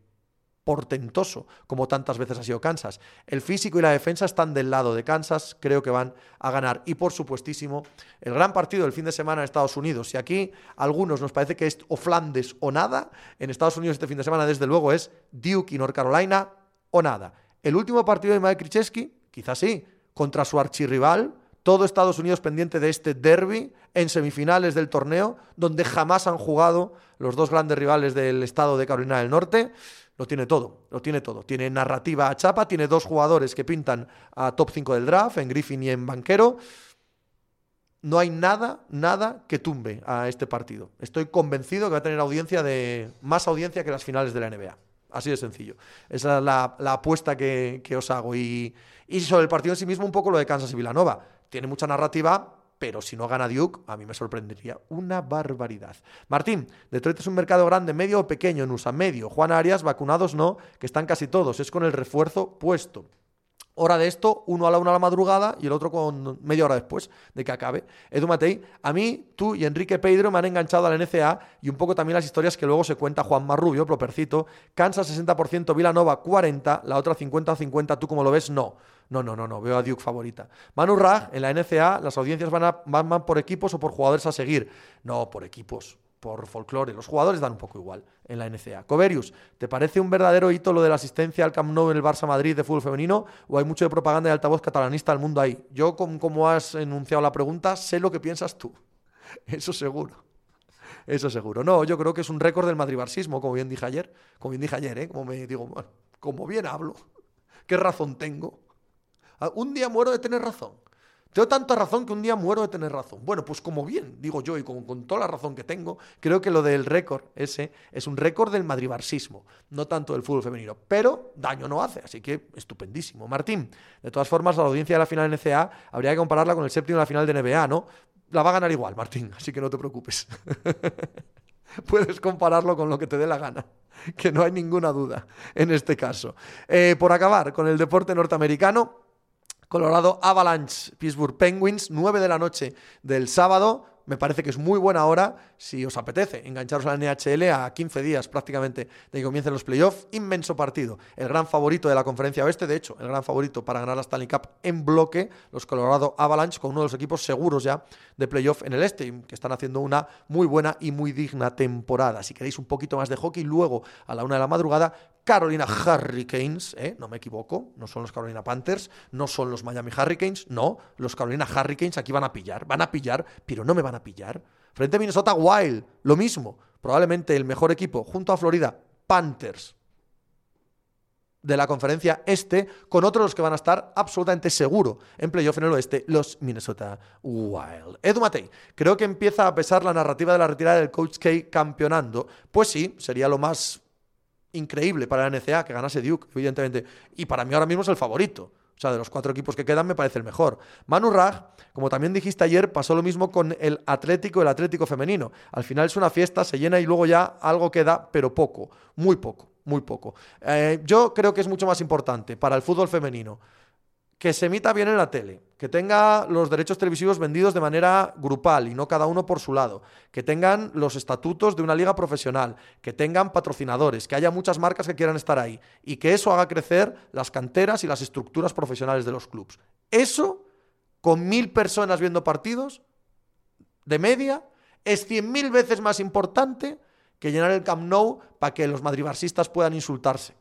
portentoso, como tantas veces ha sido Kansas. El físico y la defensa están del lado de Kansas, creo que van a ganar. Y por supuestísimo, el gran partido del fin de semana en Estados Unidos. Si aquí a algunos nos parece que es o Flandes o nada, en Estados Unidos este fin de semana, desde luego, es Duke y North Carolina o nada. El último partido de Mike Krzyzewski Quizás sí, contra su archirrival, todo Estados Unidos pendiente de este derby en semifinales del torneo, donde jamás han jugado los dos grandes rivales del estado de Carolina del Norte. Lo tiene todo, lo tiene todo. Tiene narrativa a chapa, tiene dos jugadores que pintan a top 5 del draft, en Griffin y en Banquero. No hay nada, nada que tumbe a este partido. Estoy convencido que va a tener audiencia de más audiencia que las finales de la NBA. Así de sencillo. Esa es la, apuesta que, os hago. Y, y, sobre el partido en sí mismo, un poco lo de Kansas y Villanova. Tiene mucha narrativa, pero si no gana Duke, a mí me sorprendería una barbaridad. Martín, Detroit es un mercado grande, medio o pequeño en USA, medio. Juan Arias, vacunados no, que están casi todos. Es con el refuerzo puesto hora de esto, uno a la una a la madrugada y el otro con media hora después de que acabe. Edu Matei, a mí, tú y Enrique Pedro me han enganchado a la NCA y un poco también las historias que luego se cuenta Juan Marrubio, propercito. Kansas 60%, Villanova 40%, la otra 50-50, ¿tú como lo ves? No. No, no, no, no, veo a Duke favorita. Manu Raj, en la NCA, las audiencias van, a, por equipos o por jugadores a seguir. No, por equipos por folclore. Los jugadores dan un poco igual en la NCA. Coverius, ¿te parece un verdadero hito lo de la asistencia al Camp Nou en el Barça Madrid de fútbol femenino o hay mucho de propaganda de altavoz catalanista al mundo ahí? Yo, como, has enunciado la pregunta, sé lo que piensas tú. Eso seguro. Eso seguro. No, yo creo que es un récord del madribarsismo, como bien dije ayer. Como bien dije ayer, ¿eh? Como me digo, como bien hablo. ¿Qué razón tengo? Ah, un día muero de tener razón. Tengo tanta razón que un día muero de tener razón. Bueno, pues como bien, digo yo, y con, con toda la razón que tengo, creo que lo del récord ese es un récord del madribarsismo, no tanto del fútbol femenino. Pero daño no hace, así que estupendísimo. Martín, de todas formas, la audiencia de la final NCA habría que compararla con el séptimo de la final de NBA, ¿no? La va a ganar igual, Martín, así que no te preocupes. Puedes compararlo con lo que te dé la gana, que no hay ninguna duda en este caso. Eh, por acabar con el deporte norteamericano, Colorado Avalanche, Pittsburgh Penguins, 9 de la noche del sábado. Me parece que es muy buena hora, si os apetece, engancharos a la NHL a 15 días prácticamente de que comiencen los playoffs. Inmenso partido. El gran favorito de la conferencia oeste, de hecho, el gran favorito para ganar la Stanley Cup en bloque, los Colorado Avalanche, con uno de los equipos seguros ya de playoff en el este, que están haciendo una muy buena y muy digna temporada. Si queréis un poquito más de hockey, luego a la una de la madrugada, Carolina Hurricanes, ¿eh? no me equivoco, no son los Carolina Panthers, no son los Miami Hurricanes, no, los Carolina Hurricanes aquí van a pillar, van a pillar, pero no me van a pillar. Frente a Minnesota Wild, lo mismo, probablemente el mejor equipo junto a Florida, Panthers de la conferencia este, con otros que van a estar absolutamente seguro en playoff en el oeste, los Minnesota Wild. Edu Matei, creo que empieza a pesar la narrativa de la retirada del Coach K campeonando. Pues sí, sería lo más increíble para la NCA que ganase Duke, evidentemente. Y para mí ahora mismo es el favorito. O sea, de los cuatro equipos que quedan me parece el mejor. Manu Raj, como también dijiste ayer, pasó lo mismo con el Atlético, el Atlético femenino. Al final es una fiesta, se llena y luego ya algo queda, pero poco, muy poco, muy poco. Eh, yo creo que es mucho más importante para el fútbol femenino que se emita bien en la tele, que tenga los derechos televisivos vendidos de manera grupal y no cada uno por su lado, que tengan los estatutos de una liga profesional, que tengan patrocinadores, que haya muchas marcas que quieran estar ahí y que eso haga crecer las canteras y las estructuras profesionales de los clubes. Eso, con mil personas viendo partidos, de media, es cien mil veces más importante que llenar el Camp Nou para que los madribarsistas puedan insultarse,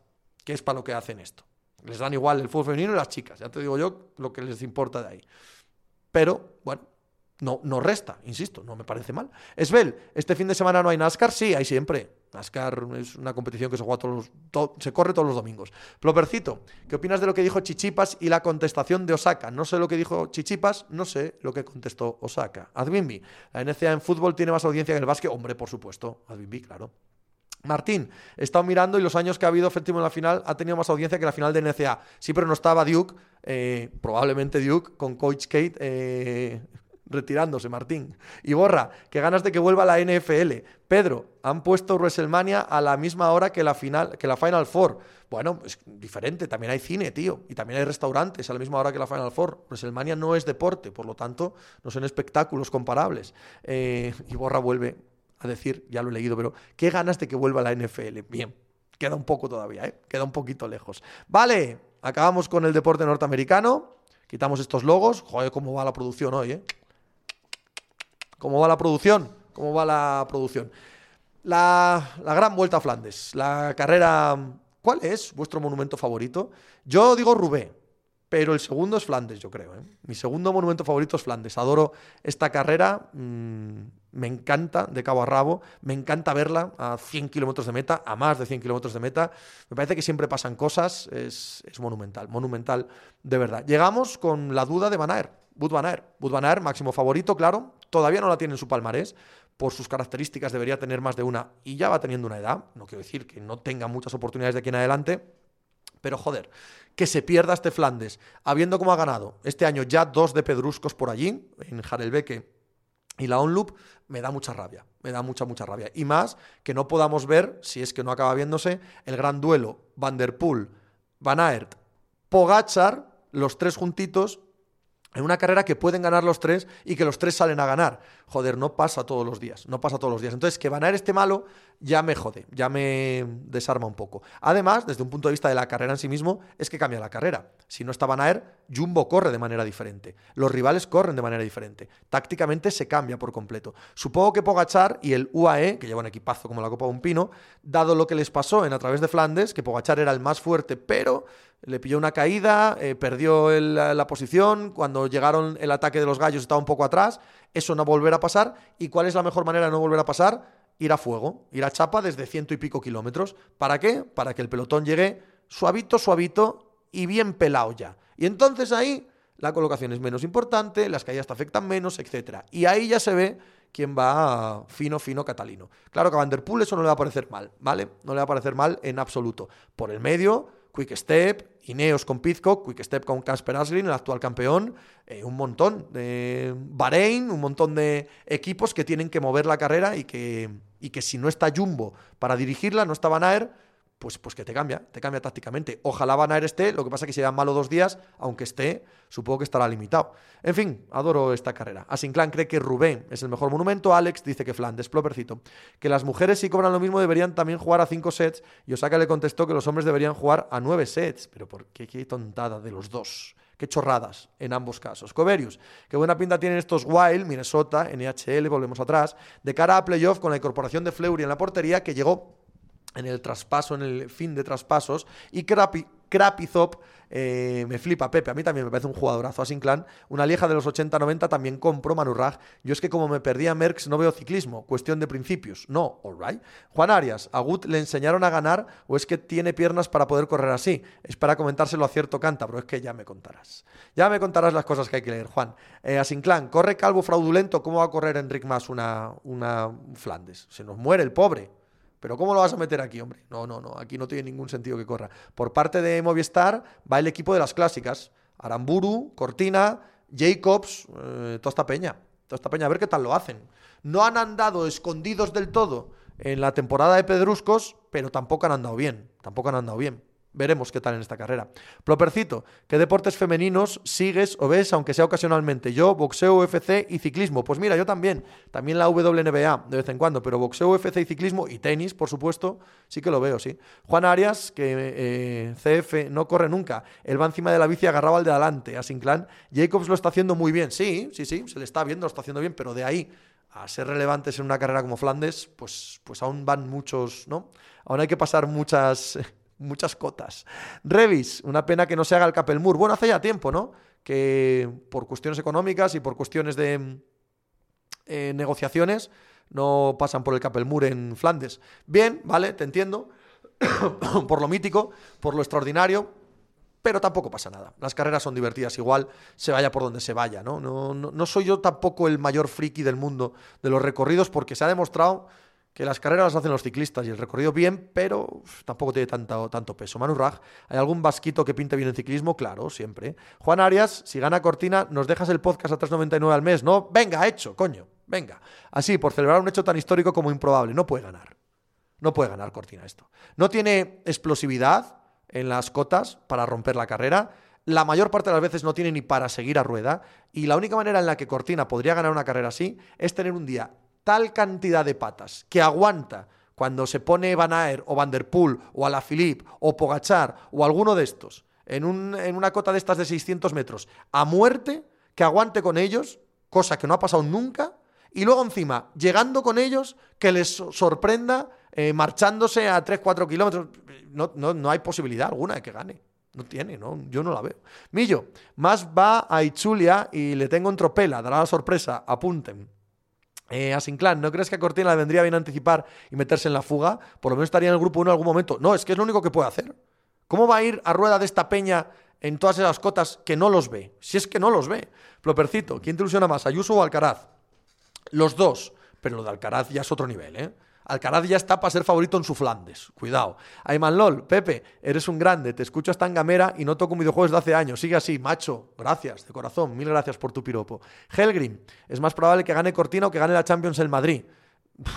que es para lo que hacen esto. Les dan igual el fútbol femenino y las chicas. Ya te digo yo lo que les importa de ahí. Pero, bueno, no, no resta, insisto, no me parece mal. Esbel, ¿este fin de semana no hay NASCAR? Sí, hay siempre. NASCAR es una competición que se, juega todos se corre todos los domingos. Plopercito, ¿qué opinas de lo que dijo Chichipas y la contestación de Osaka? No sé lo que dijo Chichipas, no sé lo que contestó Osaka. Adwinbi, la NCA en fútbol tiene más audiencia que el básquet. Hombre, por supuesto, Adwinbi, claro. Martín, he estado mirando y los años que ha habido Fértimo en la final ha tenido más audiencia que la final de NCA. Sí, pero no estaba Duke, eh, probablemente Duke, con Coach Kate eh, retirándose, Martín. Y Borra, que ganas de que vuelva la NFL. Pedro, han puesto WrestleMania a la misma hora que la, final, que la Final Four. Bueno, es diferente, también hay cine, tío, y también hay restaurantes a la misma hora que la Final Four. WrestleMania no es deporte, por lo tanto, no son espectáculos comparables. Eh, y Borra vuelve decir, ya lo he leído, pero qué ganas de que vuelva la NFL. Bien, queda un poco todavía, ¿eh? queda un poquito lejos. Vale, acabamos con el deporte norteamericano. Quitamos estos logos. Joder, cómo va la producción hoy, ¿eh? ¿Cómo va la producción? ¿Cómo va la producción? La, la gran vuelta a Flandes, la carrera... ¿Cuál es vuestro monumento favorito? Yo digo Rubé, pero el segundo es Flandes, yo creo. ¿eh? Mi segundo monumento favorito es Flandes. Adoro esta carrera, mm, me encanta de cabo a rabo, me encanta verla a 100 kilómetros de meta, a más de 100 kilómetros de meta. Me parece que siempre pasan cosas, es, monumental, monumental de verdad. Llegamos con la duda de Van Bud Van. Bud Van máximo favorito, claro, todavía no la tiene en su palmarés. Por sus características debería tener más de una y ya va teniendo una edad. No quiero decir que no tenga muchas oportunidades de aquí en adelante, pero joder, que se pierda este Flandes, habiendo como ha ganado este año ya dos de Pedruscos por allí, en Harelbeke y la Onloop, me da mucha rabia, me da mucha, mucha rabia. Y más que no podamos ver, si es que no acaba viéndose, el gran duelo Van der Poel, Van Aert, Pogachar, los tres juntitos, en una carrera que pueden ganar los tres y que los tres salen a ganar. Joder, no pasa todos los días, no pasa todos los días. Entonces, que Van Aert esté malo ya me jode, ya me desarma un poco. Además, desde un punto de vista de la carrera en sí mismo, es que cambia la carrera. Si no está Van Aert, Jumbo corre de manera diferente. Los rivales corren de manera diferente. Tácticamente se cambia por completo. Supongo que Pogachar y el UAE, que lleva un equipazo como la Copa de un Pino, dado lo que les pasó en a través de Flandes, que Pogachar era el más fuerte, pero le pilló una caída, eh, perdió la, posición, cuando llegaron el ataque de los gallos estaba un poco atrás, eso no volverá a pasar. ¿Y cuál es la mejor manera de no volver a pasar? Ir a fuego, ir a chapa desde ciento y pico kilómetros. ¿Para qué? Para que el pelotón llegue suavito, suavito y bien pelado ya. Y entonces ahí la colocación es menos importante, las caídas te afectan menos, etc. Y ahí ya se ve quién va fino, fino catalino. Claro que a Van Der Poel eso no le va a parecer mal, ¿vale? No le va a parecer mal en absoluto. Por el medio Quick Step, Ineos con Pizcock, Quick Step con Casper Aslin, el actual campeón, eh, un montón de Bahrein, un montón de equipos que tienen que mover la carrera y que, y que si no está Jumbo para dirigirla, no está Van pues, pues que te cambia, te cambia tácticamente. Ojalá Van Aert esté, lo que pasa es que dan malo dos días, aunque esté, supongo que estará limitado. En fin, adoro esta carrera. Asinclán cree que Rubén es el mejor monumento, Alex dice que Flandes, Plopercito. Que las mujeres si cobran lo mismo deberían también jugar a cinco sets y Osaka le contestó que los hombres deberían jugar a nueve sets. Pero ¿por qué? Qué tontada de los dos. Qué chorradas en ambos casos. Coverius, qué buena pinta tienen estos Wild, Minnesota, NHL, volvemos atrás, de cara a playoff con la incorporación de Fleury en la portería que llegó en el traspaso, en el fin de traspasos, y Krapi, Krapizop eh, me flipa, Pepe, a mí también me parece un jugadorazo a Sinclan, una lieja de los 80-90 también compro Manurrag, yo es que como me perdí a Merckx no veo ciclismo, cuestión de principios, no, alright. Juan Arias, ¿a Gut le enseñaron a ganar o es que tiene piernas para poder correr así? Es para comentárselo a cierto cántabro, es que ya me contarás. Ya me contarás las cosas que hay que leer, Juan. Eh, a Sinclan, corre calvo fraudulento, ¿cómo va a correr Enric Más una, una Flandes? Se nos muere el pobre. Pero ¿cómo lo vas a meter aquí, hombre? No, no, no, aquí no tiene ningún sentido que corra. Por parte de Movistar va el equipo de las clásicas. Aramburu, Cortina, Jacobs, eh, toda esta peña. Toda esta peña, a ver qué tal lo hacen. No han andado escondidos del todo en la temporada de Pedruscos, pero tampoco han andado bien. Tampoco han andado bien. Veremos qué tal en esta carrera. Plopercito, ¿qué deportes femeninos sigues o ves, aunque sea ocasionalmente? Yo, boxeo, UFC y ciclismo. Pues mira, yo también. También la WNBA de vez en cuando, pero boxeo, UFC y ciclismo y tenis, por supuesto, sí que lo veo, sí. Juan Arias, que eh, CF no corre nunca. Él va encima de la bici agarraba al de adelante. A Sinclair. Jacobs lo está haciendo muy bien. Sí, sí, sí, se le está viendo, lo está haciendo bien, pero de ahí a ser relevantes en una carrera como Flandes, pues, pues aún van muchos, ¿no? Aún hay que pasar muchas muchas cotas. Revis, una pena que no se haga el Capelmur. Bueno, hace ya tiempo, ¿no? Que por cuestiones económicas y por cuestiones de eh, negociaciones no pasan por el Capelmur en Flandes. Bien, vale, te entiendo. por lo mítico, por lo extraordinario, pero tampoco pasa nada. Las carreras son divertidas, igual se vaya por donde se vaya, ¿no? No, no, no soy yo tampoco el mayor friki del mundo de los recorridos porque se ha demostrado que las carreras las hacen los ciclistas y el recorrido bien, pero tampoco tiene tanto, tanto peso. Manu Raj, ¿hay algún vasquito que pinte bien en ciclismo? Claro, siempre. Juan Arias, si gana Cortina, nos dejas el podcast a 3.99 al mes, ¿no? Venga, hecho, coño, venga. Así, por celebrar un hecho tan histórico como improbable. No puede ganar. No puede ganar Cortina esto. No tiene explosividad en las cotas para romper la carrera. La mayor parte de las veces no tiene ni para seguir a rueda. Y la única manera en la que Cortina podría ganar una carrera así es tener un día tal cantidad de patas que aguanta cuando se pone Van Aert o Van Der Poel o Alaphilippe o Pogachar o alguno de estos en, un, en una cota de estas de 600 metros a muerte, que aguante con ellos, cosa que no ha pasado nunca, y luego encima, llegando con ellos, que les sorprenda eh, marchándose a 3-4 kilómetros. No, no, no hay posibilidad alguna de que gane. No tiene, ¿no? Yo no la veo. Millo, más va a Ichulia y le tengo en tropela, dará la sorpresa, apunten. Eh, a Sinclair, ¿no crees que a Cortina le vendría bien anticipar y meterse en la fuga? Por lo menos estaría en el grupo 1 en algún momento. No, es que es lo único que puede hacer. ¿Cómo va a ir a rueda de esta peña en todas esas cotas que no los ve? Si es que no los ve. Plopercito, ¿quién te ilusiona más, Ayuso o Alcaraz? Los dos. Pero lo de Alcaraz ya es otro nivel, ¿eh? Alcaraz ya está para ser favorito en su Flandes. Cuidado. Ayman LOL, Pepe, eres un grande. Te escucho hasta en gamera y no toco videojuegos de hace años. Sigue así, macho. Gracias, de corazón. Mil gracias por tu piropo. Helgrim, es más probable que gane Cortina o que gane la Champions el Madrid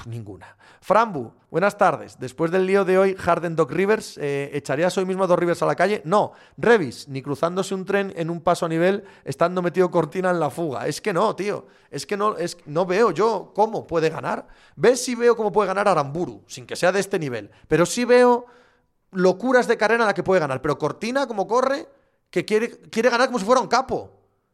ninguna. Frambu, buenas tardes. Después del lío de hoy, Harden Doc Rivers, eh, ¿echarías hoy mismo a Doc Rivers a la calle? No. Revis, ni cruzándose un tren en un paso a nivel, estando metido cortina en la fuga. Es que no, tío. Es que no, es, no veo yo cómo puede ganar. ¿Ves si veo cómo puede ganar Aramburu, sin que sea de este nivel? Pero sí veo locuras de carrera en la que puede ganar. Pero Cortina, como corre, que quiere, quiere ganar como si fuera un capo.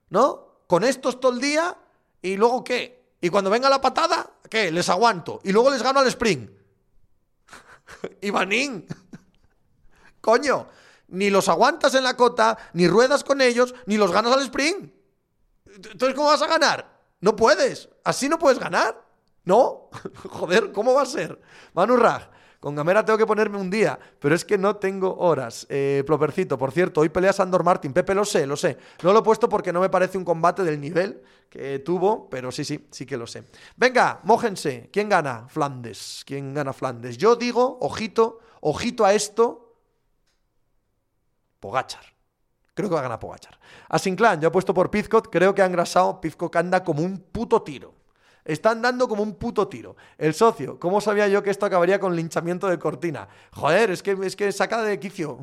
¿No? Con estos todo el día y luego qué? Y cuando venga la patada, ¿qué? Les aguanto. Y luego les gano al sprint. Ivanín. Coño, ni los aguantas en la cota, ni ruedas con ellos, ni los ganas al sprint. Entonces, ¿cómo vas a ganar? No puedes. Así no puedes ganar. ¿No? Joder, ¿cómo va a ser? Manu Raj, con Gamera tengo que ponerme un día, pero es que no tengo horas. Eh, Plopercito, por cierto, hoy pelea Sandor Martin. Pepe, lo sé, lo sé. No lo he puesto porque no me parece un combate del nivel que tuvo, pero sí, sí, sí que lo sé. Venga, mójense. ¿Quién gana? Flandes. ¿Quién gana Flandes? Yo digo, ojito, ojito a esto. Pogachar. Creo que va a ganar Pogachar. A yo he puesto por Pizcot, creo que ha engrasado. Pizcot anda como un puto tiro. Están dando como un puto tiro. El socio, ¿cómo sabía yo que esto acabaría con linchamiento de cortina? Joder, es que, es que saca de quicio.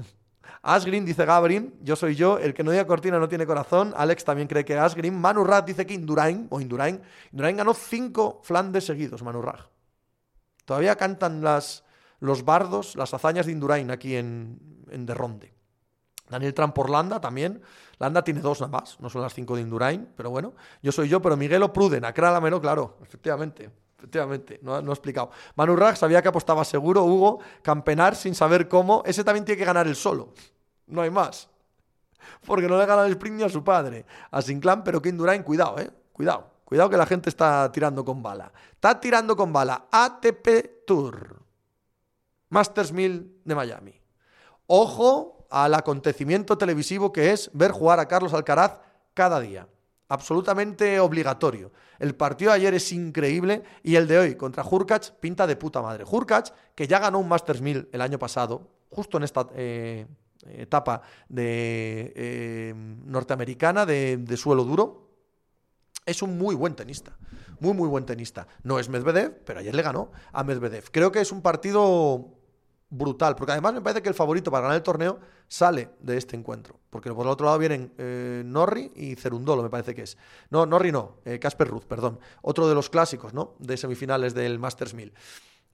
Asgreen dice Gabrin, yo soy yo, el que no diga cortina no tiene corazón. Alex también cree que Asgreen. Manu Raj dice que Indurain, o Indurain, Indurain ganó cinco Flandes seguidos, Manu Raj. Todavía cantan las, los bardos, las hazañas de Indurain aquí en, en Derronde. Daniel Trump por Landa también. Landa tiene dos nada más, no son las cinco de Indurain, pero bueno. Yo soy yo, pero Miguelo Pruden, la menos, claro, efectivamente. Efectivamente, no, no he explicado. Manu Raj sabía que apostaba seguro, Hugo, campenar sin saber cómo. Ese también tiene que ganar el solo. No hay más. Porque no le gana el sprint ni a su padre. A Sinclair, pero que Indurain, cuidado, eh. Cuidado. Cuidado que la gente está tirando con bala. Está tirando con bala. ATP Tour. Masters 1000 de Miami. Ojo al acontecimiento televisivo que es ver jugar a Carlos Alcaraz cada día. Absolutamente obligatorio. El partido de ayer es increíble y el de hoy contra Hurkacz pinta de puta madre. Hurkacz, que ya ganó un Masters 1000 el año pasado, justo en esta, eh, etapa de eh, norteamericana de, de suelo duro. Es un muy buen tenista. Muy, muy buen tenista. No es Medvedev, pero ayer le ganó a Medvedev. Creo que es un partido brutal, porque además me parece que el favorito para ganar el torneo sale de este encuentro, porque por el otro lado vienen eh, Norri y Cerundolo, me parece que es. No, Norri no, eh, Casper Ruth, perdón, otro de los clásicos, ¿no? De semifinales del Masters 1000.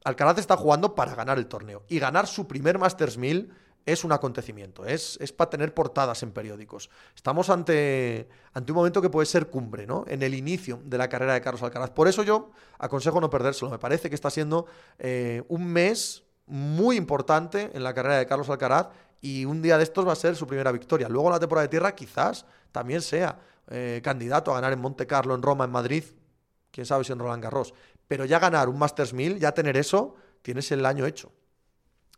Alcaraz está jugando para ganar el torneo y ganar su primer Masters 1000 es un acontecimiento, es, es para tener portadas en periódicos. Estamos ante, ante un momento que puede ser cumbre, ¿no? En el inicio de la carrera de Carlos Alcaraz. Por eso yo aconsejo no perdérselo. Me parece que está siendo eh, un mes muy importante en la carrera de Carlos Alcaraz y un día de estos va a ser su primera victoria. Luego la temporada de tierra quizás también sea eh, candidato a ganar en Monte Carlo, en Roma, en Madrid, quién sabe si en Roland Garros. Pero ya ganar un Masters 1000, ya tener eso, tienes el año hecho.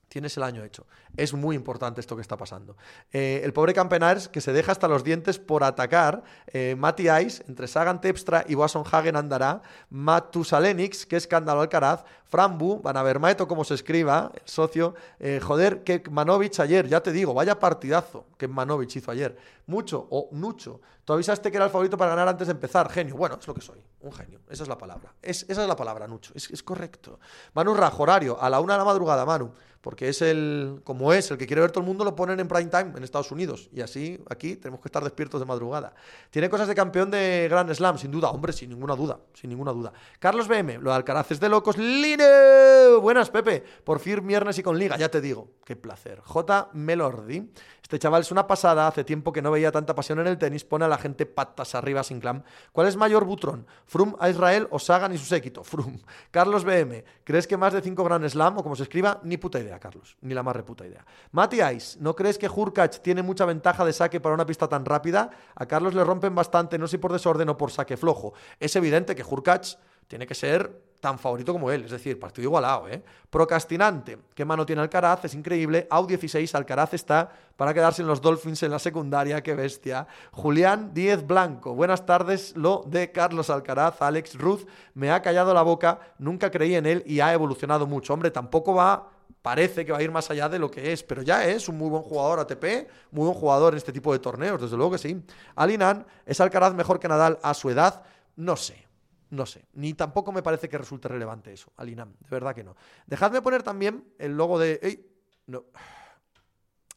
Tienes el año hecho. Es muy importante esto que está pasando. Eh, el pobre Campenaers que se deja hasta los dientes por atacar. Eh, Mati Ice, entre Sagan Tepstra y Wasson Hagen andará. Matusalenix, que escándalo Alcaraz. Frambu, Van Avermaet como se escriba, el socio. Eh, joder, que Manovich ayer, ya te digo, vaya partidazo que Manovich hizo ayer. Mucho o mucho. Tú avisaste que era el favorito para ganar antes de empezar. Genio. Bueno, es lo que soy. Un genio. Esa es la palabra. Es, esa es la palabra, Nucho. Es, es correcto. Manu Rajo, horario, a la una de la madrugada, Manu. Porque es el, como es, el que quiere ver todo el mundo lo ponen en prime time en Estados Unidos. Y así, aquí, tenemos que estar despiertos de madrugada. Tiene cosas de campeón de Grand Slam, sin duda. Hombre, sin ninguna duda. Sin ninguna duda. Carlos BM, lo de Alcaraz es de locos. ¡Line! Buenas, Pepe. Por fin viernes y con liga, ya te digo. Qué placer. J. Melordi. Este chaval es una pasada, hace tiempo que no veía tanta pasión en el tenis, pone a la gente patas arriba sin clam. ¿Cuál es mayor butrón? ¿Frum a Israel o Sagan y su séquito? Frum. Carlos BM, ¿crees que más de 5 Grand Slam o como se escriba? Ni puta idea, Carlos, ni la más reputa idea. Mati ¿no crees que Hurkacz tiene mucha ventaja de saque para una pista tan rápida? A Carlos le rompen bastante, no sé por desorden o por saque flojo. Es evidente que Hurkacz tiene que ser tan favorito como él, es decir, partido igualado, ¿eh? Procrastinante, ¿qué mano tiene Alcaraz? Es increíble. AU 16, Alcaraz está para quedarse en los Dolphins en la secundaria, qué bestia. Julián Díez Blanco, buenas tardes. Lo de Carlos Alcaraz, Alex Ruth, me ha callado la boca, nunca creí en él y ha evolucionado mucho. Hombre, tampoco va parece que va a ir más allá de lo que es, pero ya es un muy buen jugador ATP, muy buen jugador en este tipo de torneos, desde luego que sí. Alinan, ¿es Alcaraz mejor que Nadal a su edad? No sé, no sé, ni tampoco me parece que resulte relevante eso, Alinam, de verdad que no. Dejadme poner también el logo de... ¡Ey! No.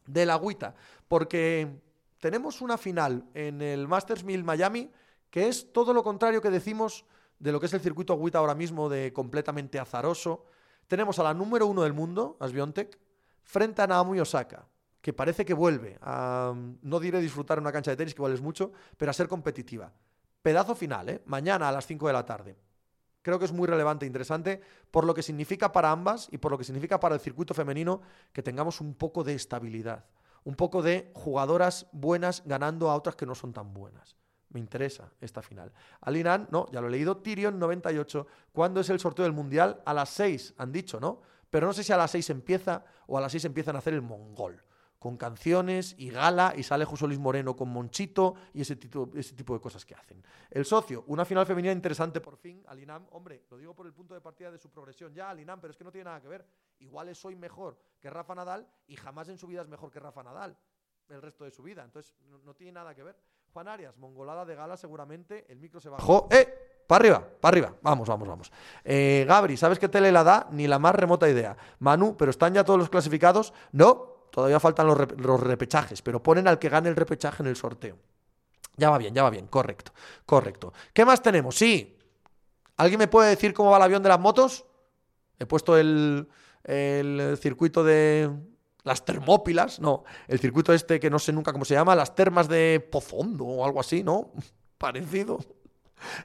De la agüita, porque tenemos una final en el Masters 1000 Miami que es todo lo contrario que decimos de lo que es el circuito agüita ahora mismo, de completamente azaroso. Tenemos a la número uno del mundo, Asbiontech, frente a Naomi Osaka, que parece que vuelve a, no diré disfrutar una cancha de tenis, que vale mucho, pero a ser competitiva. Pedazo final, ¿eh? Mañana a las 5 de la tarde. Creo que es muy relevante e interesante por lo que significa para ambas y por lo que significa para el circuito femenino que tengamos un poco de estabilidad, un poco de jugadoras buenas ganando a otras que no son tan buenas. Me interesa esta final. Alinan, no, ya lo he leído, Tyrion 98. ¿Cuándo es el sorteo del Mundial? A las 6, han dicho, ¿no? Pero no sé si a las 6 empieza o a las 6 empiezan a hacer el mongol con canciones y gala y sale José Luis Moreno con Monchito y ese tipo, de cosas que hacen. El socio, una final femenina interesante por fin, Alinam, hombre, lo digo por el punto de partida de su progresión, ya Alinam, pero es que no tiene nada que ver. Igual es hoy mejor que Rafa Nadal y jamás en su vida es mejor que Rafa Nadal el resto de su vida, entonces no, tiene nada que ver. Juan Arias, mongolada de gala seguramente, el micro se bajó. ¡Eh! Para arriba, para arriba. Vamos, vamos, vamos. Eh, Gabri, ¿sabes qué tele la da? Ni la más remota idea. Manu, ¿pero están ya todos los clasificados? No, Todavía faltan los, repechajes, pero ponen al que gane el repechaje en el sorteo. Ya va bien, ya va bien, correcto, correcto. ¿Qué más tenemos? Sí. ¿Alguien me puede decir cómo va el avión de las motos? He puesto el, el circuito de las termópilas, no, el circuito este que no sé nunca cómo se llama, las termas de Pozondo o algo así, ¿no? Parecido.